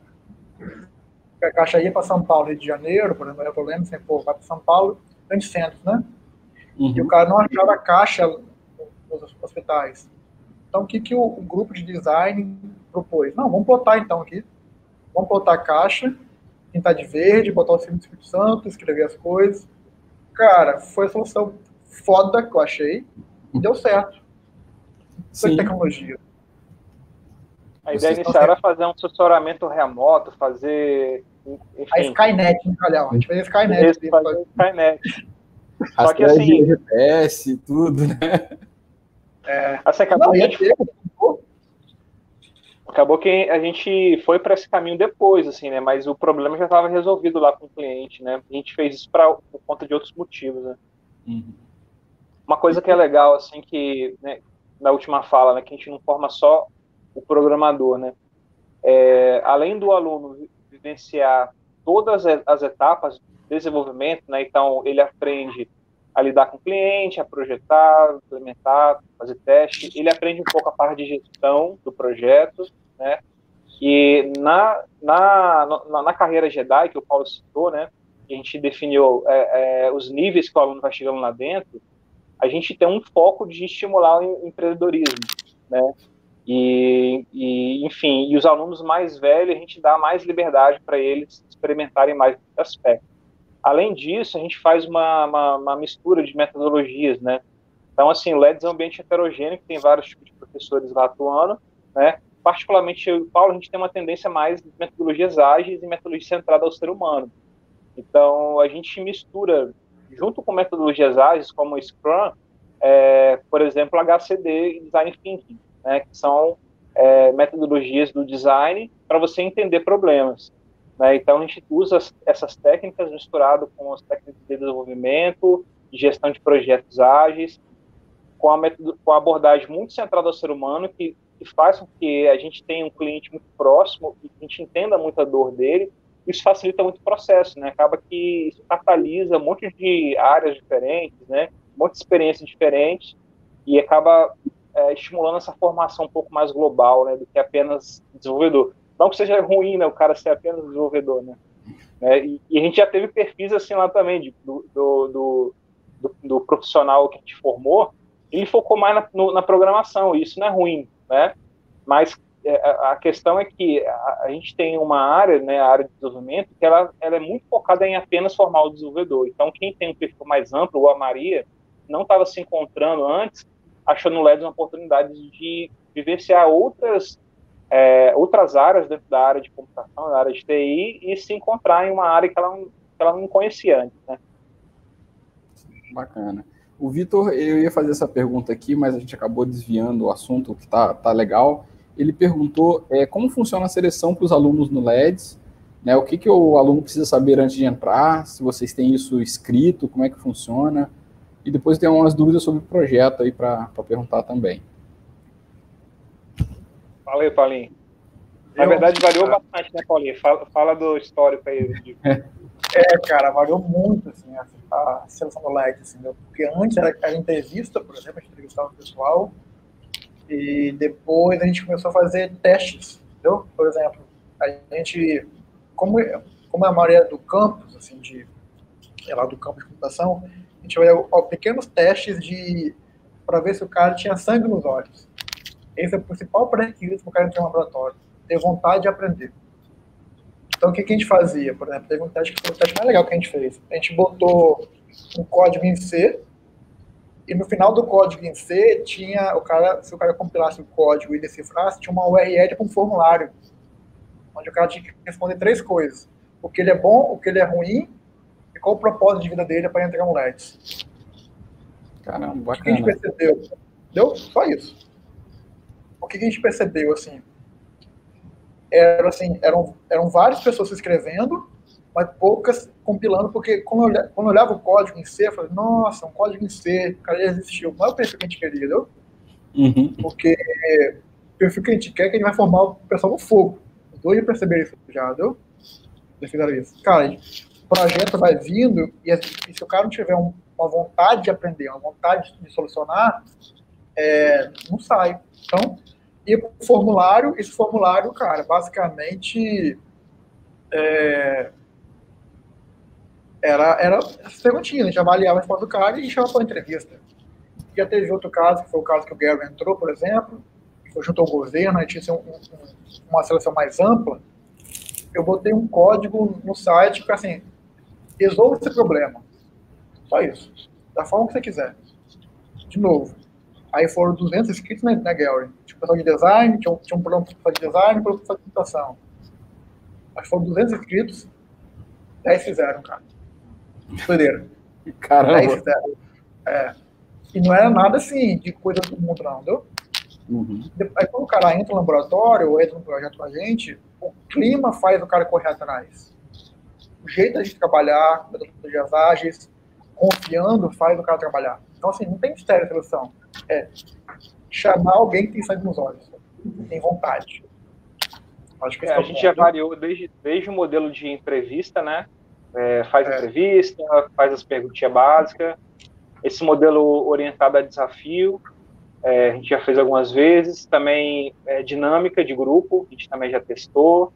A caixa ia para São Paulo, Rio de Janeiro, por exemplo, eu lembro sempre, pô, vai para São Paulo, grande centro, né? Uhum. E o cara não achava a caixa nos hospitais. Então, o que, que o, o grupo de design propôs? Não, vamos plotar então aqui. Vamos plotar a caixa, pintar de verde, botar o símbolo do Espírito Santo, escrever as coisas Cara, foi a solução foda que eu achei e deu certo. Foi Sim. tecnologia. A ideia inicial era fazer um assessoramento remoto, fazer. Enfim. A Skynet, hein, Calhão? A gente fez a Skynet. Isso, fazer Skynet. Só que assim. GPS, tudo, né? É. Assim, acabou, Não, que gente... acabou que a gente foi para esse caminho depois, assim, né? Mas o problema já estava resolvido lá com o cliente, né? A gente fez isso pra, por conta de outros motivos, né? Uhum. Uma coisa que é legal, assim, que né, na última fala, né, que a gente não forma só o programador, né? É, além do aluno vivenciar todas as etapas de desenvolvimento, né? Então ele aprende a lidar com o cliente, a projetar, implementar, fazer teste. Ele aprende um pouco a parte de gestão do projeto, né? E na, na, na, na carreira Jedi, que o Paulo citou, né? A gente definiu é, é, os níveis que o aluno vai chegando lá dentro, a gente tem um foco de estimular o empreendedorismo, né? E, e, enfim, e os alunos mais velhos, a gente dá mais liberdade para eles experimentarem mais aspectos. Além disso, a gente faz uma, uma, uma, mistura de metodologias, né? Então, assim, o LEDS é um ambiente heterogêneo, que tem vários tipos de professores lá atuando, né? Particularmente eu e o Paulo, a gente tem uma tendência mais de metodologias ágeis e metodologia centrada ao ser humano. Então, a gente mistura, junto com metodologias ágeis, como o Scrum, é, por exemplo, HCD e Design Thinking, né? Que são é, metodologias do design para você entender problemas. Né? Então, a gente usa essas técnicas misturado com as técnicas de desenvolvimento, de gestão de projetos ágeis, com a, metodo, com a abordagem muito centrada ao ser humano, que, que faz com que a gente tenha um cliente muito próximo e que a gente entenda muito a dor dele. Isso facilita muito o processo, né? Acaba que isso catalisa um monte de áreas diferentes, né? Um monte de experiências diferentes e acaba é, estimulando essa formação um pouco mais global, né? Do que apenas desenvolvedor. Não que seja ruim, né, o cara ser apenas desenvolvedor, né? É, e, e, a gente já teve perfis assim lá também, de, do, do, do, do, profissional que gente formou, ele focou mais na, no, na programação, e isso não é ruim, né? Mas é, a questão é que a, gente tem uma área, né, a área de desenvolvimento, que ela, ela é muito focada em apenas formar o desenvolvedor. Então, quem tem um perfil mais amplo, ou a Maria, não estava se encontrando antes, achou no LED uma oportunidade de vivenciar outras é, outras áreas dentro da área de computação, da área de TI, e se encontrar em uma área que ela não, que ela não conhecia antes. Né? Bacana. O Vitor, eu ia fazer essa pergunta aqui, mas a gente acabou desviando o assunto, que tá, tá legal. Ele perguntou é, como funciona a seleção para os alunos no LEDs, né, o que, que o aluno precisa saber antes de entrar, se vocês têm isso escrito, como é que funciona, e depois tem umas dúvidas sobre o projeto aí para perguntar também. Fala aí, Paulinho. Na verdade, variou bastante, né, Paulinho? Fala, fala do histórico aí. É, cara, variou muito, assim, a, a seleção do LED, assim, porque antes era, era entrevista, por exemplo, a gente entrevistava o pessoal, e depois a gente começou a fazer testes, entendeu? Por exemplo, a gente, como, como é a maioria do campus, assim, de, é lá do campus de computação, a gente vai pequenos testes de para ver se o cara tinha sangue nos olhos. Esse é o principal pré-requisito para o cara entrar um laboratório, ter vontade de aprender. Então, o que, que a gente fazia? Por exemplo, teve um teste que foi o teste mais legal que a gente fez. A gente botou um código em C E no final do código em C, tinha o cara, se o cara compilasse o código e decifrasse, tinha uma URL com um formulário, onde o cara tinha que responder três coisas: o que ele é bom, o que ele é ruim qual o propósito de vida dele para entrar no LEDs. Caramba, bacana. O que a gente percebeu? Deu? Só isso. O que a gente percebeu, assim, era, assim eram, eram várias pessoas se inscrevendo, mas poucas compilando, porque quando eu, olhava, quando eu olhava o código em C, eu falei, nossa, um código em C, o cara já existiu. Não é o perfil que a gente queria, entendeu? Uhum. Porque o perfil que a gente quer é que a gente vai formar o pessoal no fogo. Os dois já perceberam isso já, entendeu? Eles fizeram isso. Cara, projeto vai vindo e, e se o cara não tiver um, uma vontade de aprender, uma vontade de solucionar, é, não sai. Então, para o formulário, esse formulário, cara, basicamente é, era, era essa perguntinha, a gente avaliava a resposta do cara e chamava para entrevista. Já teve outro caso, que foi o caso que o Gary entrou, por exemplo, foi junto ao governo, a gente tinha um, um, uma seleção mais ampla. Eu botei um código no site que, assim, resolva esse problema. Só isso. Da forma que você quiser. De novo. Aí foram 200 inscritos na Gallery. Tinha um pessoal de design, tinha um, tinha um programa para de design, um programa para de computação. Mas foram 200 inscritos, 10 fizeram, cara. Doideira. Caramba. 10 fizeram. É. E não era nada assim, de coisa do mundo, não, entendeu? Uhum. Aí quando o cara entra no laboratório ou entra no projeto com a gente, o clima faz o cara correr atrás. O jeito gente trabalhar, metodologias ágeis, confiando, faz o cara trabalhar. Então, assim, não tem mistério a seleção. É chamar alguém que tem sangue nos olhos, tem vontade. Acho que é, a gente já variou desde, desde o modelo de entrevista, né? É, faz é. entrevista, faz as perguntinhas básicas. Esse modelo orientado a desafio, é, a gente já fez algumas vezes. Também é, dinâmica de grupo, a gente também já testou.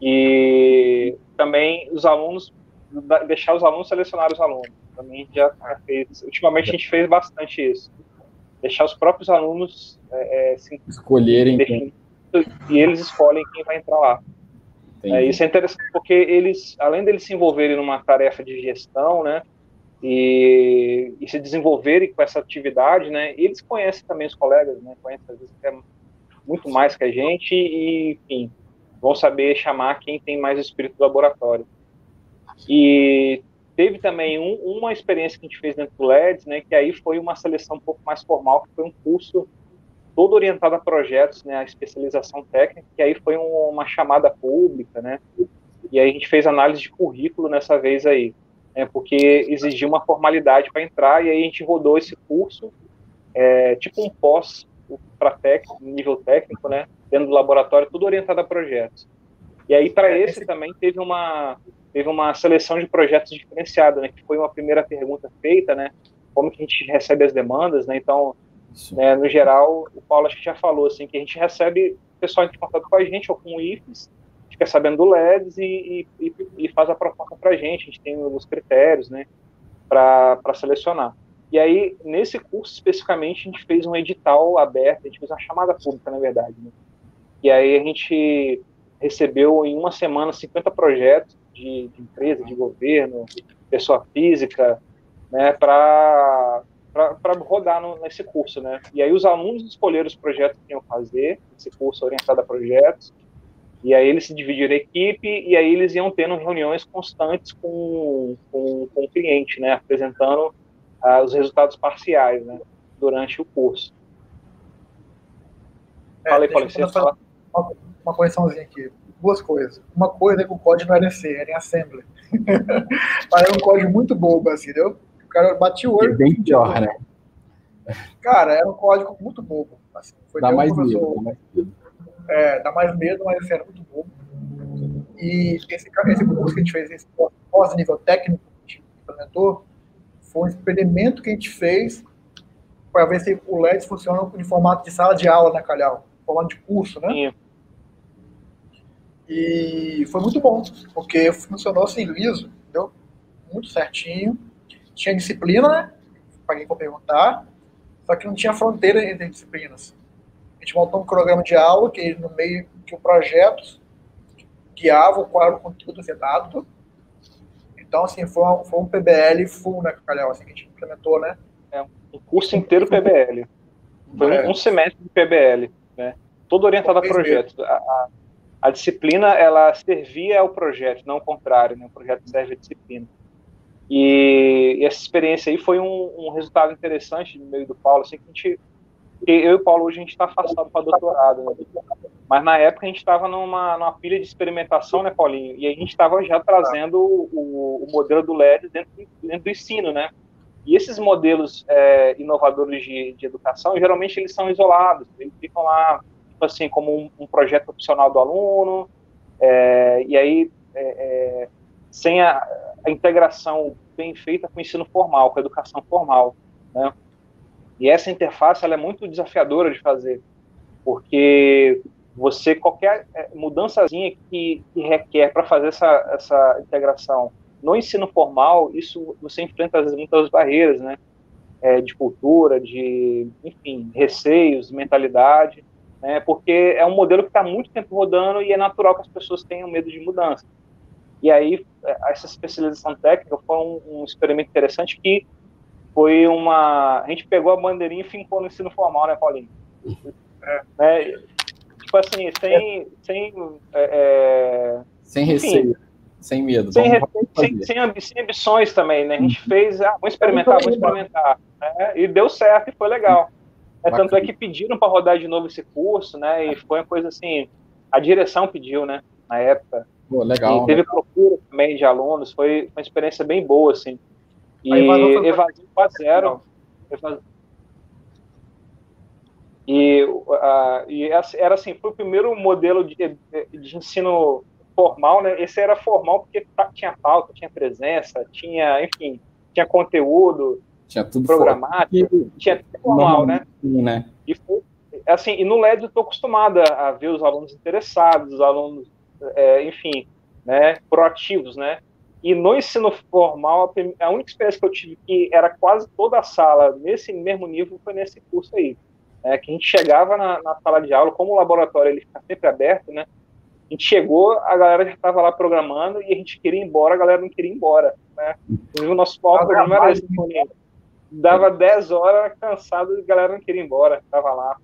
E também os alunos, deixar os alunos selecionar os alunos. Também já fez. Ultimamente a gente fez bastante isso. Deixar os próprios alunos é, é se escolherem. Quem e eles escolhem quem vai entrar lá. É, isso é interessante porque eles, além deles se envolverem numa tarefa de gestão, né, e, e, se desenvolverem com essa atividade, né, eles conhecem também os colegas, né, conhecem às vezes até muito mais que a gente e, enfim, vão saber chamar quem tem mais espírito do laboratório. E teve também um, uma experiência que a gente fez dentro do LEDs, né, que aí foi uma seleção um pouco mais formal, que foi um curso todo orientado a projetos, né, a especialização técnica, que aí foi um, uma chamada pública, né, e aí a gente fez análise de currículo nessa vez aí, né, porque exigia uma formalidade para entrar, e aí a gente rodou esse curso, é, tipo um pós para técnico, nível técnico, né, dentro do laboratório, tudo orientado a projetos. E aí para esse também teve uma teve uma seleção de projetos diferenciada, né, que foi uma primeira pergunta feita, né, como que a gente recebe as demandas, né, então né, no geral, o Paulo acho que já falou assim, que a gente recebe pessoal em contato com a gente ou com o IFES, fica sabendo do LEDs e, e, e faz a proposta para a gente, a gente tem os critérios né, para selecionar. E aí, nesse curso especificamente, a gente fez um edital aberto, a gente fez uma chamada pública, na verdade. Né? E aí a gente recebeu em uma semana 50 projetos de, de empresa, de governo, pessoa física, né, para para rodar no, nesse curso, né? E aí os alunos escolheram os projetos que iam fazer, esse curso orientado a projetos, e aí eles se dividiram em equipe, e aí eles iam tendo reuniões constantes com, com, com o cliente, né? Apresentando uh, os resultados parciais, né? Durante o curso. É, Falei, Paulo, você falar. Uma, uma correçãozinha aqui. Duas coisas. Uma coisa é que o código não era em C, era em Assembly. Mas era um código muito bobo, assim, entendeu? cara batia o olho. É bem pior, né? Cara, era um código muito bobo. Assim, foi dá mais medo, dá mais medo. É, dá mais medo, mas assim, era muito bobo. E esse, esse curso que a gente fez, esse pós-nível técnico que a gente implementou, foi um experimento que a gente fez para ver se o LED funciona em formato de sala de aula, né, Calhau? Formato de curso, né? Sim. E foi muito bom, porque funcionou assim, liso, entendeu? Muito certinho tinha disciplina, né? Para quem for perguntar, só que não tinha fronteira entre disciplinas. A gente montou um programa de aula que no meio que o projeto guiava qual era o conteúdo vedado. Então, assim, foi um, foi um PBL full, né, Calhau, assim, que a gente implementou, né? é um curso inteiro PBL. Foi um, é. um semestre de PBL, né? Todo orientado a projetos. A, a, a, disciplina, ela servia ao projeto, não o contrário, né? O projeto serve à disciplina. E, e essa experiência aí foi um, um, resultado interessante no meio do Paulo, assim, que a gente, eu e o Paulo hoje a gente está afastado para doutorado, né? Mas na época a gente estava numa, numa pilha de experimentação, né, Paulinho? E a gente estava já trazendo o, o, modelo do LED dentro, dentro do ensino, né? E esses modelos é, inovadores de, de, educação, geralmente eles são isolados, eles ficam lá, assim, como um, um projeto opcional do aluno, é, e aí, é, é, sem a, a, integração bem feita com o ensino formal, com a educação formal, né? E essa interface, ela é muito desafiadora de fazer, porque você, qualquer é, mudançazinha que, que requer para fazer essa, essa integração no ensino formal, isso você enfrenta às vezes muitas barreiras, né? É, de cultura, de, enfim, receios, mentalidade, né? Porque é um modelo que está muito tempo rodando e é natural que as pessoas tenham medo de mudança. E aí, é, essa especialização técnica foi um, um experimento interessante que foi uma... A gente pegou a bandeirinha e fincou no ensino formal, né, Paulinho? É, né? tipo assim, sem. Sem, é, é sem receio, sem medo. Sem, sem, sem, sem, ambições também, né? A gente uhum. fez, ah, vamos experimentar, vamos experimentar. Né? E deu certo e foi legal. É, tanto é que pediram para rodar de novo esse curso, né? E foi uma coisa assim, a direção pediu, né? Na época. Pô, legal. E teve legal. procura também de alunos, foi uma experiência bem boa, assim. E zero. Evasão, e, uh, e era assim, foi o primeiro modelo de, de ensino formal, né? Esse era formal porque tinha pauta, tinha presença, tinha, enfim, tinha conteúdo, tinha tudo programático, tinha tudo formal, né? né? E foi, assim, e no LED eu estou acostumado a, ver os alunos interessados, os alunos, é, enfim, né, proativos, né? E no ensino formal, a única experiência que eu tive que era quase toda a sala nesse mesmo nível foi nesse curso aí é, que a gente chegava na, na, sala de aula, como o laboratório ele fica sempre aberto, né? A gente chegou, a galera já estava lá programando e a gente queria ir embora, a galera não queria ir embora, né? o nosso foco não era esse, dava 10 horas cansado e a galera não queria ir embora, estava lá.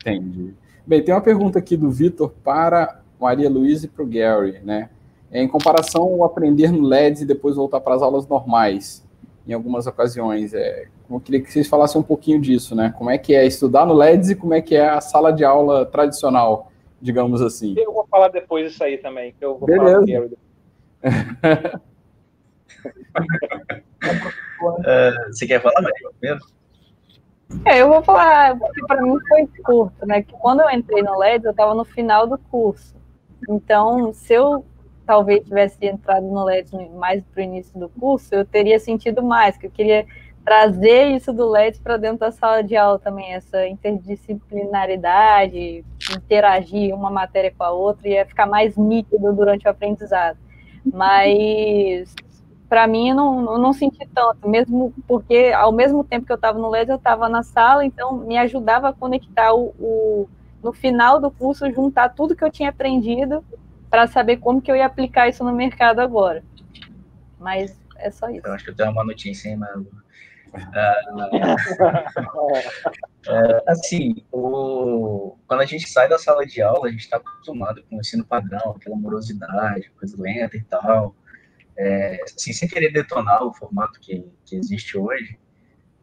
Entendi. Bem, tem uma pergunta aqui do Vitor para Maria Luísa e para o Gary, né? Em comparação ao aprender no LEDs e depois voltar para as aulas normais, em algumas ocasiões, é, eu queria que vocês falassem um pouquinho disso, né? Como é que é estudar no LEDs e como é que é a sala de aula tradicional, digamos assim. Eu vou falar depois disso aí também, que eu vou Beleza. falar uh, você quer falar, Maria, primeiro? É, eu vou falar, porque para mim foi curto, né? Que quando eu entrei no LEDs, eu estava no final do curso. Então, se eu talvez tivesse entrado no LEDs mais para o início do curso, eu teria sentido mais, que eu queria trazer isso do LED para dentro da sala de aula também, essa interdisciplinaridade, interagir uma matéria com a outra e ficar mais nítido durante o aprendizado. Mas para mim eu não, eu não senti tanto, mesmo porque ao mesmo tempo que eu estava no LED, eu estava na sala, então me ajudava a conectar o, o, no final do curso, juntar tudo que eu tinha aprendido para saber como que eu ia aplicar isso no mercado agora. Mas é só isso. Eu acho que eu tenho uma notícia, hein, Malu? Uh, assim, o, quando a gente sai da sala de aula, a gente está acostumado com o ensino padrão, aquela morosidade, coisa lenta e tal. É, assim, sem querer detonar o formato que, que existe hoje,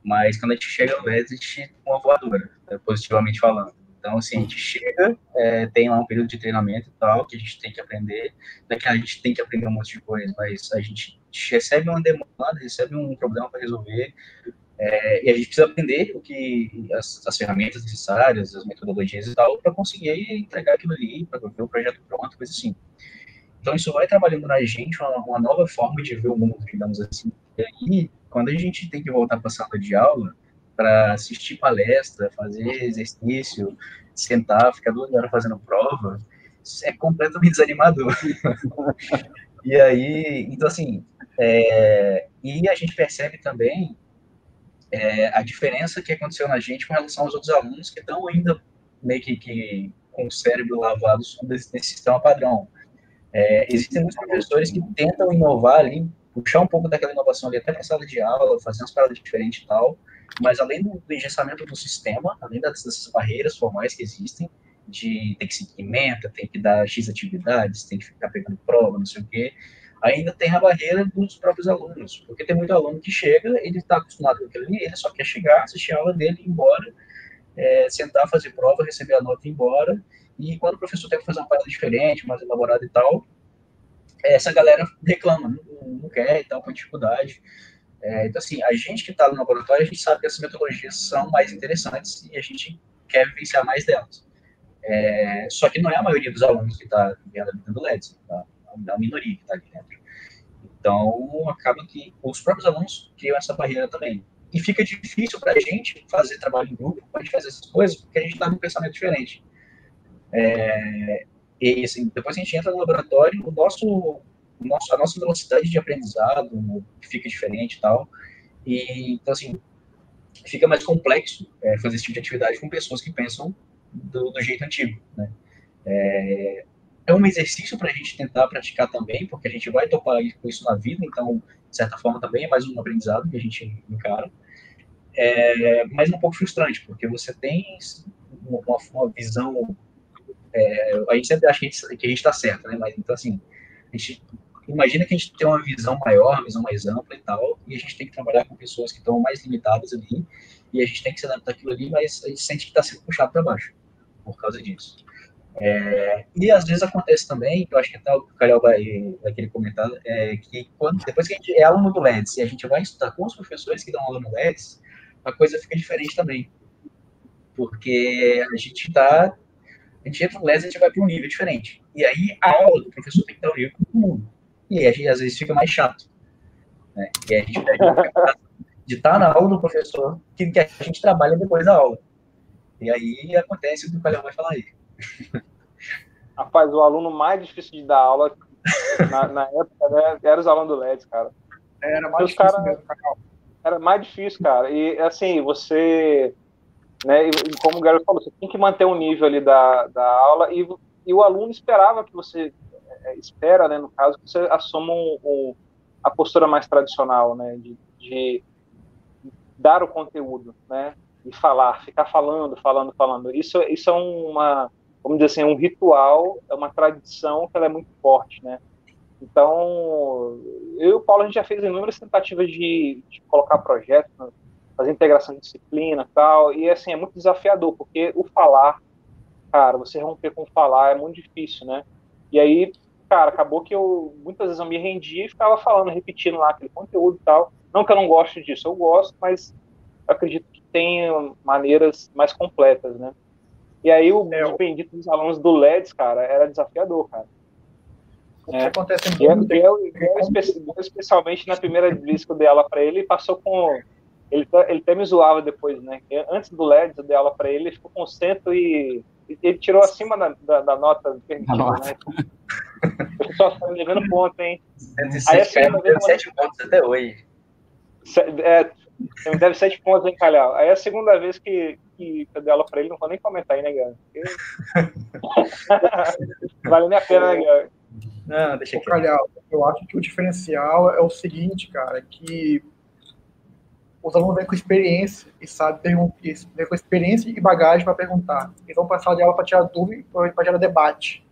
mas quando a gente chega ao LED, a gente com uma voadora, né, positivamente falando. Então, assim, a gente chega, é, tem lá um período de treinamento e tal, que a gente tem que aprender, daqui a gente tem que aprender um monte de coisa, mas a gente recebe uma demanda, recebe um problema para resolver, é, e a gente precisa aprender o que as, as, ferramentas necessárias, as metodologias e tal, para conseguir entregar aquilo ali, para ver o projeto pronto, coisa assim. Então, isso vai trabalhando na gente uma, uma nova forma de ver o mundo, digamos assim. E aí, quando a gente tem que voltar para a sala de aula, para assistir palestra, fazer exercício, sentar, ficar duas horas fazendo prova, é completamente desanimador. e aí, então assim, é, e a gente percebe também é, a diferença que aconteceu na gente com relação aos outros alunos que estão ainda meio que, que com o cérebro lavado nesse sistema padrão. É, existem muitos professores que tentam inovar ali, puxar um pouco daquela inovação ali até para sala de aula, fazer umas paradas diferentes e tal, mas além do, engessamento do sistema, além dessas barreiras formais que existem, de ter que seguir meta, tem que dar X atividades, tem que ficar pegando prova, não sei o quê, ainda tem a barreira dos próprios alunos, porque tem muito aluno que chega, ele está acostumado com aquilo ali, ele só quer chegar, assistir a aula dele ir embora, é, sentar, fazer prova, receber a nota e ir embora, e quando o professor tem que fazer uma parada diferente, mais elaborada e tal, essa galera reclama, não, não quer e tal, com dificuldade. É, então, assim, a gente que está no laboratório, a gente sabe que essas metodologias são mais interessantes e a gente quer vivenciar mais delas. É, só que não é a maioria dos alunos que está vendo ali dentro do LEDs, tá? é uma minoria que está ali dentro. Então, acaba que os próprios alunos criam essa barreira também. E fica difícil para a gente fazer trabalho em grupo, para a gente fazer essas coisas, porque a gente está num pensamento diferente. É, e assim, depois a gente entra no laboratório, o nosso, o nosso, a nossa velocidade de aprendizado fica diferente e tal. E, então, assim, fica mais complexo é, fazer esse tipo de atividade com pessoas que pensam do, do jeito antigo, né? É, é um exercício para a gente tentar praticar também, porque a gente vai topar com isso na vida, então, de certa forma, também é mais um aprendizado que a gente encara. É, mas é um pouco frustrante, porque você tem uma, uma visão. É, a gente sempre acha que a gente está certo, né? Mas então, assim, a gente imagina que a gente tem uma visão maior, uma visão mais ampla e tal, e a gente tem que trabalhar com pessoas que estão mais limitadas ali, e a gente tem que se adaptar àquilo ali, mas a gente sente que está sendo puxado para baixo por causa disso. É, e às vezes acontece também, eu acho que até o Calhau vai, vai querer comentar, é, que quando, depois que a gente é aluno do LEDS e a gente vai estudar com os professores que dão aula no LEDS, a coisa fica diferente também. Porque a gente está. A gente entra no LEDS e a gente vai para um nível diferente. E aí a aula do professor tem que estar o nível com mundo. E aí a gente, às vezes fica mais chato. Né? E aí a gente perde de estar na aula do professor que, que a gente trabalha depois da aula. E aí acontece o que o Calhão vai falar aí. Rapaz, o aluno mais difícil de dar aula na, na época né, era os alunos do LEDs, cara. Era mais difícil cara, mesmo, Era mais difícil, cara. E assim, você. Né, como o Gary falou, você tem que manter o um nível ali da, da aula e, e o aluno esperava que você. É, espera, né, no caso, que você assuma um, um, a postura mais tradicional, né, de, de dar o conteúdo, né, e falar, ficar falando, falando, falando. Isso, isso é uma vamos dizer assim, um ritual, é uma tradição que ela é muito forte, né? Então, eu e o Paulo, a gente já fez inúmeras tentativas de, de colocar projetos, né? Fazer integração de disciplina e tal, e assim, é muito desafiador, porque o falar, cara, você romper com o falar é muito difícil, né? E aí, cara, acabou que eu, muitas vezes eu me rendia e ficava falando, repetindo lá aquele conteúdo e tal. Não que eu não goste disso, eu gosto, mas eu acredito que tem maneiras mais completas, né? E aí o é, bendito dos alunos do LEDs, cara, era desafiador, cara. O que é. acontece muito... E eu, eu, especialmente na primeira vez que eu dei aula para ele, passou com... Ele, ele até me zoava depois, né? Antes do LEDs, eu dei aula para ele, ele ficou com cento e... Ele tirou acima da, da, da nota permitida, né? Eu só tá levando ponto, hein? 107, aí, assim, vez, 7 pontos até hoje. É, deve sete pontos, hein, Calhau? Aí a segunda vez que, que eu dei aula pra ele, não vou nem comentar aí, né, Gary? vale nem a pena, né, Gary? Não, deixa aqui. Calhau, eu acho que o diferencial é o seguinte, cara, que os alunos vêm com experiência e sabem vêm com experiência e bagagem para perguntar. Eles vão passar de aula para tirar dúvida e para gerar debate.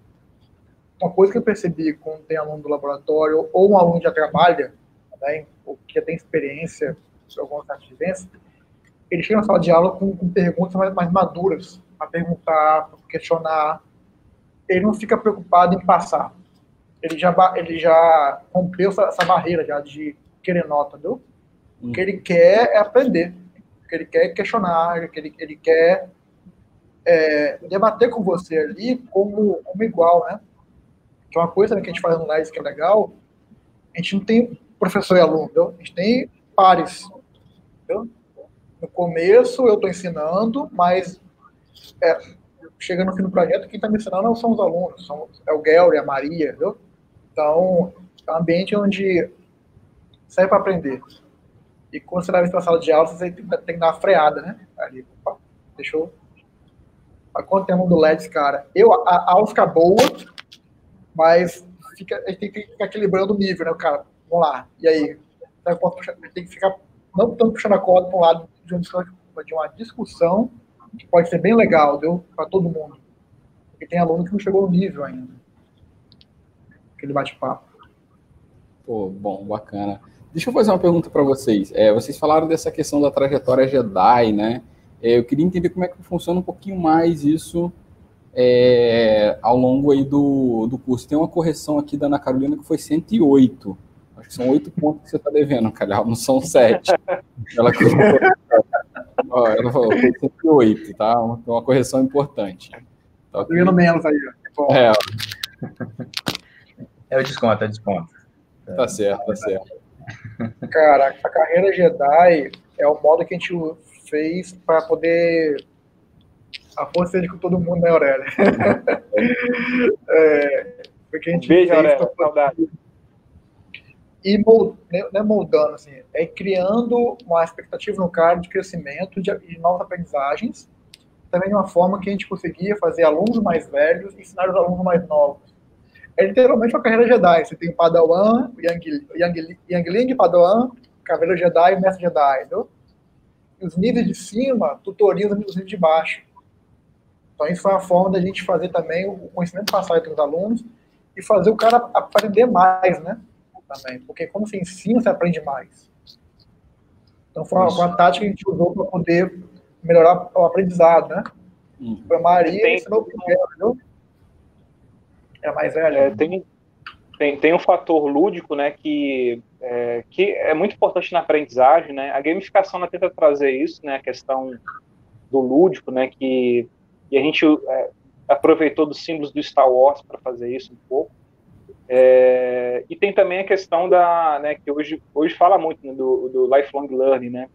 Uma coisa que eu percebi quando tem aluno do laboratório ou um aluno que já trabalha, né, ou que já tem experiência algumas vivência, ele chega na sala de aula com, com perguntas mais, mais maduras, para perguntar, para questionar. Ele não fica preocupado em passar. Ele já, ele já rompeu essa, essa barreira já de querer nota, entendeu? O que ele quer é aprender. O que ele quer é questionar, o que ele, ele quer é, debater com você ali como, como igual, né? Que é uma coisa que a gente faz no LEDs que é legal, a gente não tem professor e aluno, entendeu? a gente tem pares. Entendeu? No começo eu estou ensinando, mas é, chega no fim do projeto, quem está me ensinando são os alunos, são, é o Gary, a Maria, entendeu? Então, é um ambiente onde serve para aprender. E quando você vai para a sala de aula, você tem, tem, que dar uma freada, né? Ali, opa, deixou. A quanto tempo do LEDs, cara? Eu, a, a aula fica boa, mas fica, a gente tem que ficar equilibrando o nível, né, cara? Vamos lá. E aí? Tem que ficar não tanto puxando a corda para um lado de uma, de uma discussão que pode ser bem legal, deu para todo mundo. Porque tem aluno que não chegou no nível ainda. Aquele bate-papo. Pô, bom, bacana. Deixa eu fazer uma pergunta para vocês. É, vocês falaram dessa questão da trajetória Jedi, né? É, eu queria entender como é que funciona um pouquinho mais isso é, ao longo aí do, do curso. Tem uma correção aqui da Ana Carolina que foi 108. Acho que são oito pontos que você está devendo, Calhau, não são sete. Ela colocou, ela falou foi 108, tá? Uma, uma correção importante. Tá devendo menos aí. Ó. É. É o desconto, é o desconto. Tá certo, tá certo. Cara, a carreira Jedi é o modo que a gente fez para poder a força de com todo mundo, né, Aurélia? é, porque a gente Beijo, Aurélia, saudade. E mold, né, não é moldando, assim, é criando uma expectativa no cara de crescimento, de, de novas aprendizagens, também de uma forma que a gente conseguia fazer alunos mais velhos ensinar os alunos mais novos. É literalmente uma carreira Jedi. Você tem o Padawan, o Yang, Yang, Yang Padawan, Caveira Jedi e Mestre Jedi, entendeu? E os níveis de cima tutoriam os níveis de baixo. Então, isso foi uma forma da gente fazer também o conhecimento passado entre os alunos e fazer o cara aprender mais, né? Também. Porque quando você ensina, você aprende mais. Então, foi uma, uma tática que a gente usou para poder melhorar o aprendizado, né? Uhum. Para Maria, tem, ensinou primeiro, viu? É mais velha. É, tem, tem, tem um fator lúdico, né, que é, que é muito importante na aprendizagem, né? A gamificação ela tenta trazer isso, né? A questão do lúdico, né? Que e a gente é, aproveitou dos símbolos do Star Wars para fazer isso um pouco. É, e tem também a questão da, né? Que hoje hoje fala muito né, do, do lifelong learning, né?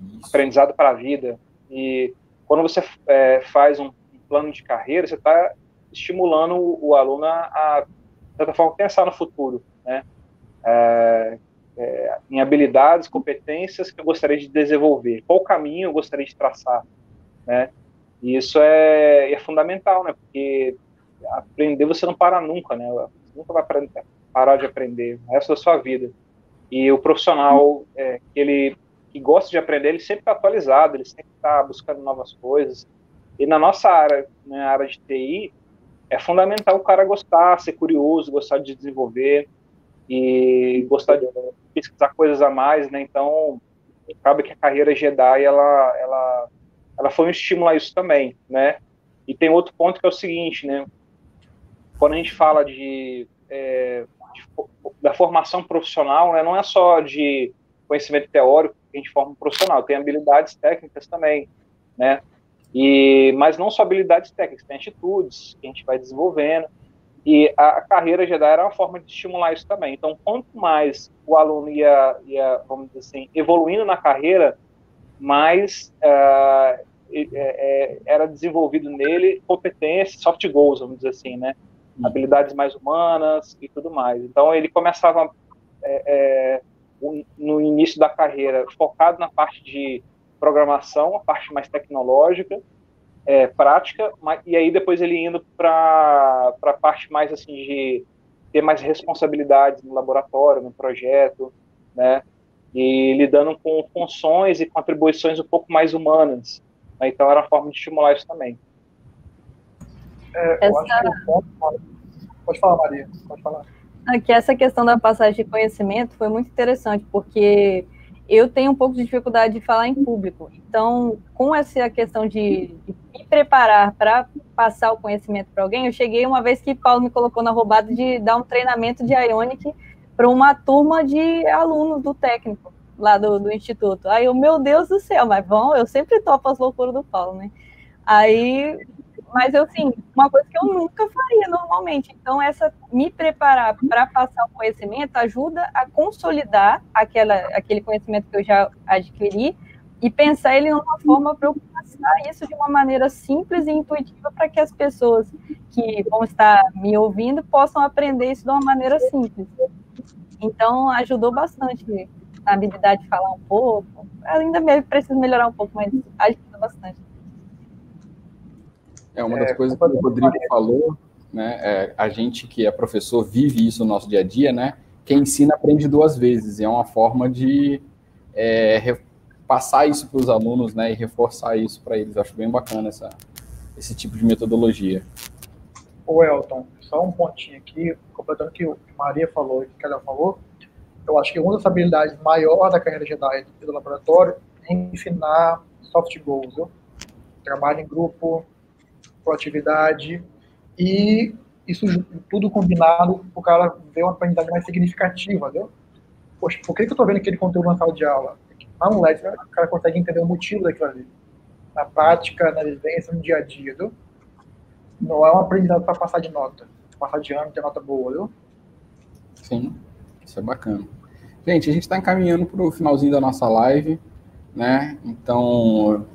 Isso. Aprendizado para a vida. E quando você é, faz um plano de carreira, você está estimulando o, aluno a, de certa forma, pensar no futuro, né? é, é, em habilidades, competências que eu gostaria de desenvolver, qual caminho eu gostaria de traçar, né? E isso é, é fundamental, né? Porque aprender você não para nunca, né? Você nunca vai parar de aprender o resto da sua vida. E o profissional é, que ele que gosta de aprender, ele sempre está atualizado, ele sempre está buscando novas coisas. E na nossa área, na né, área de TI, é fundamental o cara gostar, ser curioso, gostar de desenvolver, e gostar de pesquisar coisas a mais, né? Então, acaba que a carreira Jedi, ela, ela, ela foi um estímulo a isso também, né? E tem outro ponto que é o seguinte, né? Quando a gente fala de, é, de da formação profissional, né? Não é só de conhecimento teórico que a gente forma um profissional, tem habilidades técnicas também, né? E, mas não só habilidades técnicas, tem atitudes que a gente vai desenvolvendo, e a, a, carreira Jedi era uma forma de estimular isso também. Então, quanto mais o aluno ia, ia vamos dizer assim, evoluindo na carreira, mais uh, é, era desenvolvido nele competências, soft goals, vamos dizer assim, né? Uhum. Habilidades mais humanas e tudo mais. Então, ele começava é, é, no início da carreira focado na parte de programação, a parte mais tecnológica, é, prática, mas, e aí depois ele indo para a parte mais assim de ter mais responsabilidades no laboratório, no projeto, né? E lidando com funções e contribuições um pouco mais humanas. Né? Então era uma forma de estimular isso também. É, essa... Pode falar, Maria. Pode falar. Aqui, essa questão da passagem de conhecimento foi muito interessante, porque eu tenho um pouco de dificuldade de falar em público. Então, com essa questão de, me preparar para passar o conhecimento para alguém, eu cheguei uma vez que Paulo me colocou na roubada de dar um treinamento de Ionic para uma turma de alunos do técnico lá do, do instituto. Aí eu, meu Deus do céu, mas bom, eu sempre topo as loucuras do Paulo, né? Aí mas eu sim, uma coisa que eu nunca faria normalmente. Então, essa me preparar para passar o conhecimento ajuda a consolidar aquela, aquele conhecimento que eu já adquiri e pensar ele numa forma para eu passar isso de uma maneira simples e intuitiva para que as pessoas que vão estar me ouvindo possam aprender isso de uma maneira simples. Então, ajudou bastante a habilidade de falar um pouco. Ainda preciso melhorar um pouco, mas ajuda bastante. É uma das é, coisas que o Rodrigo falou, né? É, a gente que é professor vive isso no nosso dia a dia, né? Quem ensina aprende duas vezes. E é uma forma de é, passar isso para os alunos, né, e reforçar isso para eles. Eu acho bem bacana essa, esse tipo de metodologia. O Elton, só um pontinho aqui, completando o que Maria falou e o que ela falou, eu acho que uma das habilidades maiores da carreira Jedi e do laboratório é ensinar soft goals, viu? trabalho em grupo, proatividade e isso tudo combinado o cara ver uma aprendizagem mais significativa, viu? Poxa, por que, que eu estou vendo aquele conteúdo na sala de aula? Lá no LED, o cara consegue entender o motivo daquilo ali. Na prática, na vivência, no dia a dia, viu? Não é um aprendizado para passar de nota. Passar de ano, ter nota boa, viu? Sim, isso é bacana. Gente, a gente está encaminhando para o finalzinho da nossa live, né? Então,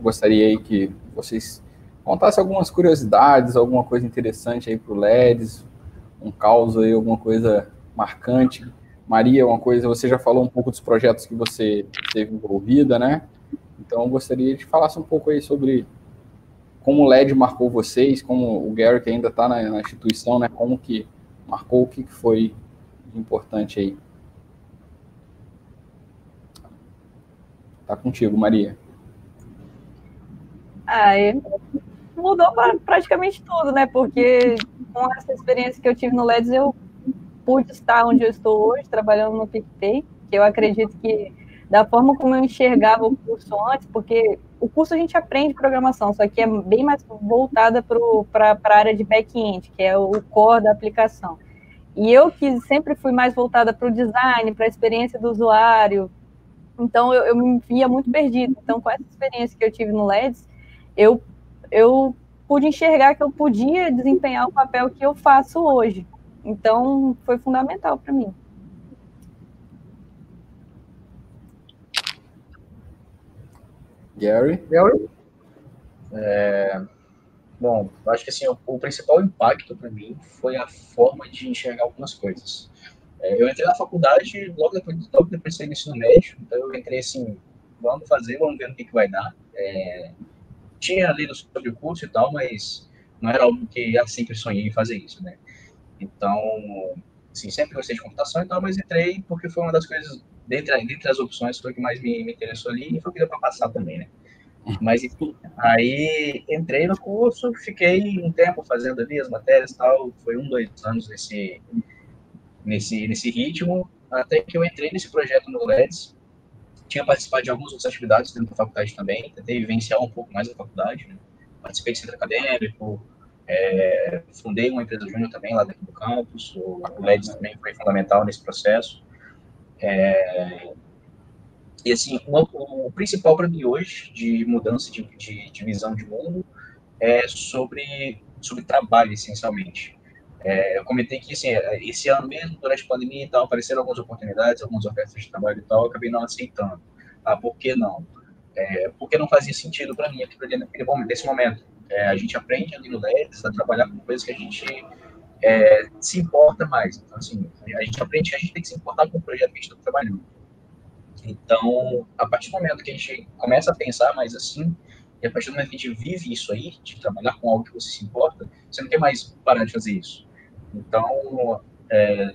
gostaria aí que vocês contassem algumas curiosidades, alguma coisa interessante aí para o LEDs, um caos aí, alguma coisa marcante. Maria, uma coisa, você já falou um pouco dos projetos que você teve envolvida, né? Então, gostaria de falasse um pouco aí sobre como o LED marcou vocês, como o Gary, que ainda está na, na, instituição, né? Como que marcou, o que foi importante aí. Tá contigo, Maria. Ah, mudou pra, praticamente tudo, né? Porque com essa experiência que eu tive no LEDs, eu pude estar onde eu estou hoje, trabalhando no PicPay, que eu acredito que da forma como eu enxergava o curso antes, porque o curso a gente aprende programação, só que é bem mais voltada para a área de back-end, que é o core da aplicação. E eu que sempre fui mais voltada para o design, para a experiência do usuário, então eu, eu me via muito perdida. Então, com essa experiência que eu tive no LEDs, eu, eu pude enxergar que eu podia desempenhar o papel que eu faço hoje. Então, foi fundamental para mim. Gary? Gary? É, bom, acho que assim, o, o principal impacto para mim foi a forma de enxergar algumas coisas. É, eu entrei na faculdade logo depois, logo depois do ensino médio, então eu entrei assim, vamos fazer, vamos ver o que, que vai dar. É, tinha lido sobre o curso e tal, mas não era algo que eu sempre sonhei em fazer isso, né? Então, assim, sempre gostei de computação e tal, mas entrei porque foi uma das coisas, dentre, dentre as opções, foi o que mais me, me interessou ali e foi o que deu para passar também, né? Mas, enfim, aí entrei no curso, fiquei um tempo fazendo ali as matérias e tal, foi um, dois anos nesse, nesse, nesse ritmo, até que eu entrei nesse projeto no LEDS, tinha participado de algumas outras atividades dentro da faculdade também, tentei vivenciar um pouco mais a faculdade, né? participei de centro acadêmico, é, fundei uma empresa júnior também lá dentro do campus, o, LEDs também foi fundamental nesse processo. É, e assim, o, o principal para mim hoje de mudança de, de, de, visão de mundo é sobre, sobre trabalho, essencialmente. É, eu comentei que assim, esse ano mesmo, durante a pandemia e tal, apareceram algumas oportunidades, algumas ofertas de trabalho e tal, eu acabei não aceitando. Ah, por que não? É, porque não fazia sentido para mim aqui naquele momento, nesse momento. É, a gente aprende ali no LEDs a trabalhar com coisas que a gente é, se importa mais. Então, assim, a gente aprende que a gente tem que se importar com o projeto que a gente está trabalhando. Então, a partir do momento que a gente começa a pensar mais assim, e a partir do momento que a gente vive isso aí, de trabalhar com algo que você se importa, você não quer mais parar de fazer isso. Então, é,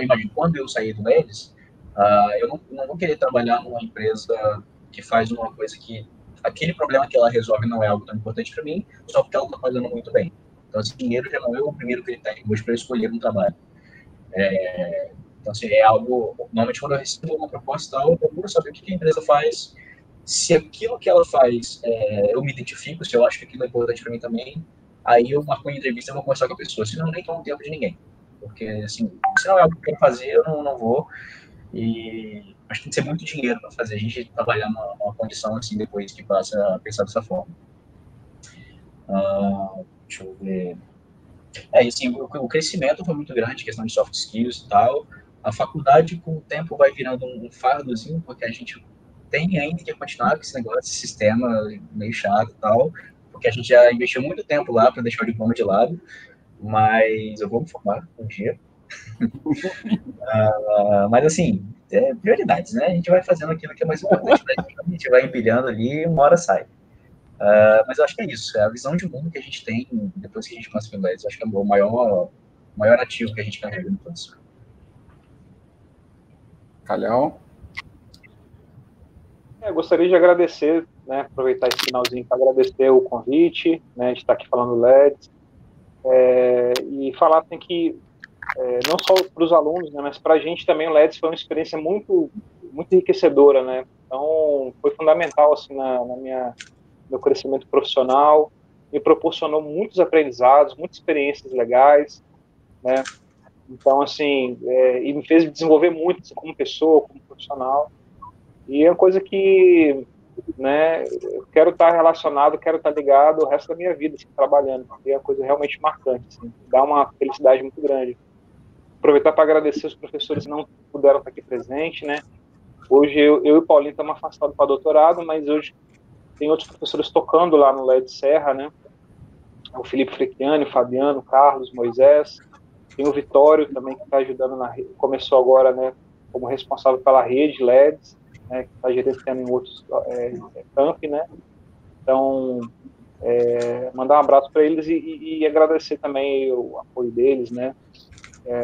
imagina, quando eu saí do Ledes, uh, eu não, não vou querer trabalhar numa empresa que faz uma coisa que aquele problema que ela resolve não é algo tão importante para mim, só porque ela está fazendo muito bem. Então, esse dinheiro já não é o primeiro critério hoje para escolher um trabalho. É, então, assim, é algo. Normalmente, quando eu recebo uma proposta, eu procuro saber o que a empresa faz, se aquilo que ela faz é, eu me identifico, se eu acho que aquilo é importante para mim também, aí eu marco uma entrevista e vou conversar com a pessoa, senão nem tomo tempo de ninguém. Porque, assim, se não é algo que eu quero fazer, eu não, não vou. E acho que tem que ser muito dinheiro para fazer a gente trabalhar numa, numa, condição assim depois que passa a pensar dessa forma. Uh, deixa eu ver. É, assim, o, o, crescimento foi muito grande, questão de soft skills e tal. A faculdade, com o tempo, vai virando um fardozinho, porque a gente tem ainda que continuar com esse negócio, esse sistema meio chato e tal, porque a gente já investiu muito tempo lá para deixar o diploma de lado, mas eu vou me formar um dia. uh, mas assim, é prioridades, né? A gente vai fazendo aquilo que é mais importante pra gente, a gente vai empilhando ali e uma hora sai. Uh, mas eu acho que é isso, é a visão de mundo que a gente tem depois que a gente começa a eu acho que é o maior, maior ativo que a gente carrega no processo. Calhau? É, gostaria de agradecer, né, aproveitar esse finalzinho para agradecer o convite, né, de estar aqui falando LEDs, é, e falar tem que, é, não só para os alunos, né, mas para a gente também o LEDs foi uma experiência muito, muito enriquecedora, né, então foi fundamental, assim, na, na minha, meu crescimento profissional, me proporcionou muitos aprendizados, muitas experiências legais, né, então, assim, é, e me fez desenvolver muito assim, como pessoa, como profissional, e é uma coisa que né, quero estar relacionado, quero estar ligado o resto da minha vida, assim, trabalhando, é uma coisa realmente marcante, assim, dá uma felicidade muito grande. Aproveitar para agradecer os professores que não puderam estar aqui presentes, né, hoje eu, eu e o Paulinho estamos afastados para doutorado, mas hoje tem outros professores tocando lá no LED Serra, né, o Felipe Frequiani, o Fabiano, o Carlos, Moisés, tem o Vitório também que está ajudando na começou agora, né, como responsável pela rede LEDs, né, que está gerenciando em outros é, camp, né? Então, é, mandar um abraço para eles e, e, agradecer também o apoio deles, né? É,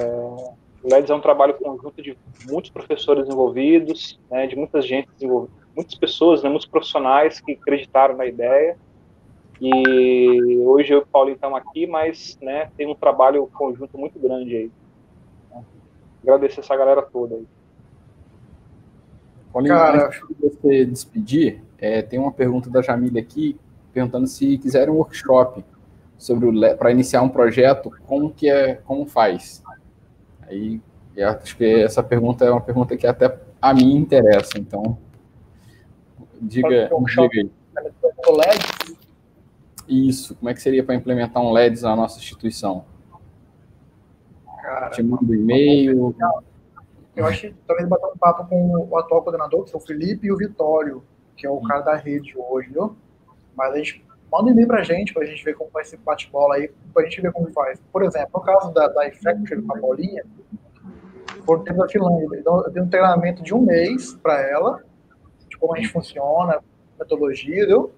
o LEDs é um trabalho conjunto de muitos professores envolvidos, né, de muita gente muitas pessoas, né, muitos profissionais que acreditaram na ideia. E hoje eu e o Paulo estamos aqui, mas né, tem um trabalho conjunto muito grande aí. Agradecer essa galera toda aí. Paulinho, Cara, antes de você despedir, é, tem uma pergunta da Jamília aqui, perguntando se quiser um workshop sobre para iniciar um projeto, como que é, como faz? Aí, acho que essa pergunta é uma pergunta que até a mim interessa, então diga, diga aí. LEDs? Isso, como é que seria para implementar um LEDs na nossa instituição? Cara, Te manda e-mail. Eu acho que talvez bater um papo com o atual coordenador, que é o Felipe, e o Vitório, que é o cara da rede hoje, viu? Mas a gente manda um e-mail pra gente, pra gente ver como vai ser bate-bola aí, pra gente ver como faz. Por exemplo, no caso da, da Effecture com a Paulinha, por tempo da Finlândia. Então, eu dei um treinamento de um mês para ela, de como a gente funciona, metodologia, viu?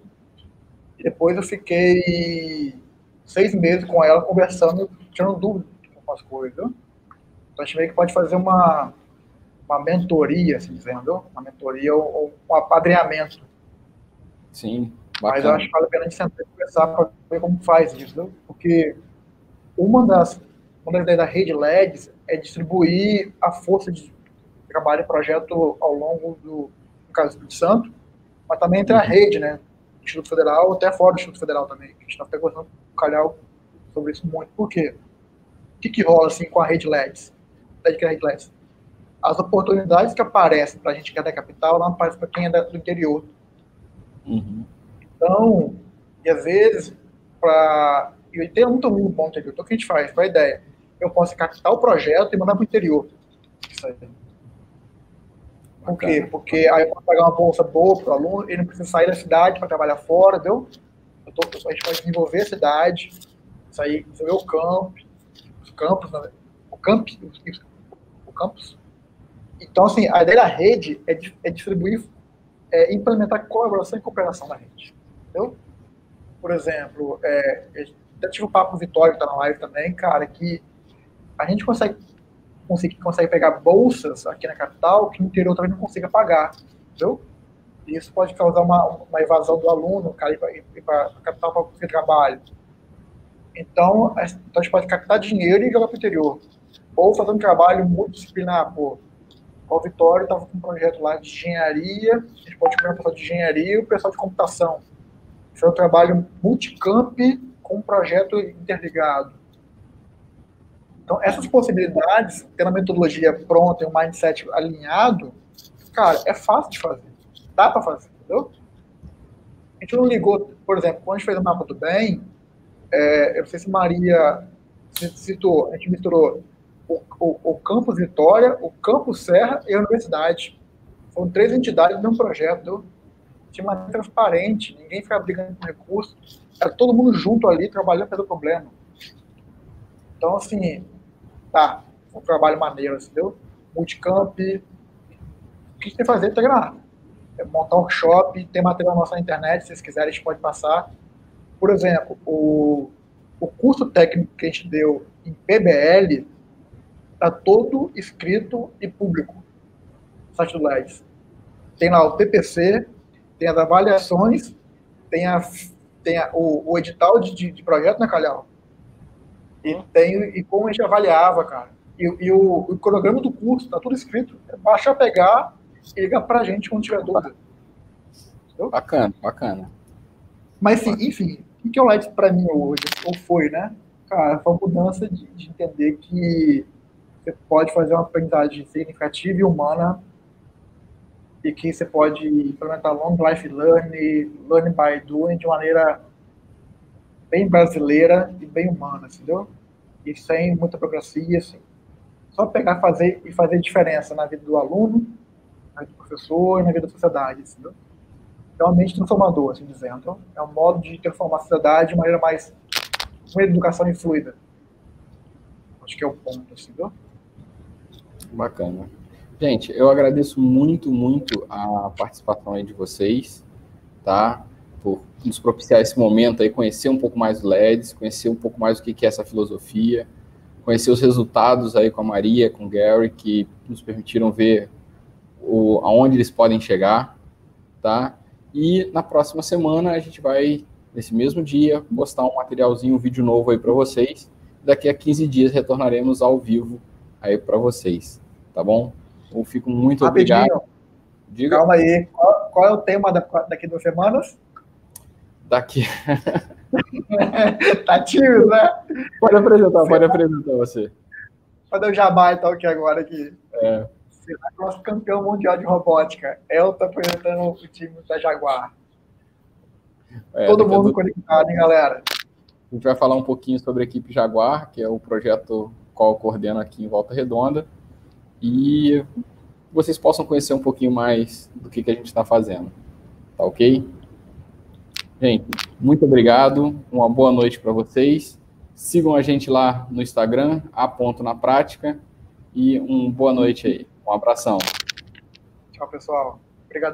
E depois eu fiquei seis meses com ela conversando, tirando dúvidas com as coisas, viu? Então a gente meio que pode fazer uma, uma mentoria, assim dizendo, uma mentoria ou, ou um apadrinhamento. Sim, bacana. Mas eu acho que vale a pena a gente sentar e conversar para ver como faz isso, viu? porque uma das, uma das ideias da rede LEDs é distribuir a força de trabalho e projeto ao longo do, no caso do Espírito Santo, mas também entre a uhum. rede, né? Instituto Federal, até fora do Instituto Federal também. A gente está conversando com o Calhau sobre isso muito. Por quê? O que, que rola assim com a rede LEDs? LED que é a rede LEDs? As oportunidades que aparecem para a gente que é da capital não aparecem para quem é do interior. Uhum. Então, e às vezes, para. E tem muito um ponto aqui. Então, o que a gente faz? Qual a ideia? Eu posso captar o projeto e mandar para o interior. Isso aí. Por quê? Porque aí eu posso pagar uma bolsa boa para o aluno, ele não precisa sair da cidade para trabalhar fora, entendeu? Tô, a gente vai desenvolver a cidade, sair, desenvolver o campo, os campos, né? o camp, o campus, então, assim, a ideia da rede é, é distribuir, é implementar colaboração e cooperação na rede. Entendeu? Por exemplo, é, tive um papo com o Vitório, que está na live também, cara, que a gente consegue, consegue, consegue pegar bolsas aqui na capital que no interior também não consiga pagar. Entendeu? E isso pode causar uma, uma evasão do aluno, cara, ir para a capital para conseguir trabalho. Então, então, a gente pode captar dinheiro e jogar para o interior. Ou fazer um trabalho multidisciplinar, pô, o Vitório estava com um projeto lá de engenharia, a gente pode pegar o pessoal de engenharia e o pessoal de computação. Foi um trabalho multicamp com um projeto interligado. Então, essas possibilidades, tendo a metodologia pronta e um mindset alinhado, cara, é fácil de fazer. Dá para fazer, entendeu? A gente não ligou, por exemplo, quando a gente fez o mapa do bem, é, eu não sei se Maria citou, a gente misturou o, o, o Campus Vitória, o Campus Serra e a Universidade. Foram três entidades de um projeto de maneira transparente, ninguém ficava brigando com recursos, era todo mundo junto ali, trabalhando pelo problema. Então, assim, tá, um trabalho maneiro, entendeu? Multicamp, o que a gente tem que fazer treinar. É montar um workshop, tem material nosso na internet, se vocês quiserem, a gente pode passar. Por exemplo, o, o curso técnico que a gente deu em PBL, está todo escrito e público no site do LEDs. Tem lá o TPC, tem as avaliações, tem, a, tem a, o, o edital de, de, projeto, né, Calhau? E, tem, e como a gente avaliava, cara. E, e o, o, cronograma do curso, tá tudo escrito. É basta pegar e ligar pra gente quando tiver dúvida. Entendeu? Bacana, bacana. Mas, sim, enfim, o que é o Light para mim hoje? Ou foi, né? Cara, foi uma mudança de, de entender que você pode fazer uma aprendizagem significativa e humana e que você pode implementar long life learning, learning by doing de maneira bem brasileira e bem humana, entendeu? E sem muita burocracia, assim. Só pegar fazer e fazer diferença na vida do aluno, na vida do professor e na vida da sociedade, entendeu? Realmente transformador, assim dizendo. É um modo de transformar a sociedade de maneira mais uma educação fluida. Acho que é o ponto, entendeu? Bacana. Gente, eu agradeço muito, muito a participação aí de vocês, tá? Por nos propiciar esse momento aí, conhecer um pouco mais do LEDs, conhecer um pouco mais o que é essa filosofia, conhecer os resultados aí com a Maria, com o Gary, que nos permitiram ver o, aonde eles podem chegar, tá? E na próxima semana a gente vai, nesse mesmo dia, postar um materialzinho, um vídeo novo aí para vocês. Daqui a 15 dias retornaremos ao vivo aí para vocês, tá bom? Eu fico muito Rapidinho. obrigado. Diga. Calma aí, qual, qual, é o tema da, daqui duas semanas? Daqui. tá tímido, né? Pode apresentar, pode apresentar você. Fazer o jabá então aqui agora aqui. É. Será nosso campeão mundial de robótica. Elton apresentando o time da Jaguar. É, Todo mundo do... conectado, hein, galera? A gente vai falar um pouquinho sobre a equipe Jaguar, que é o projeto qual eu coordeno aqui em Volta Redonda e vocês possam conhecer um pouquinho mais do que, que a gente está fazendo. Tá ok? Gente, muito obrigado. Uma boa noite para vocês. Sigam a gente lá no Instagram, a na prática. E uma boa noite aí. Um abração. Tchau, pessoal. Obrigadão.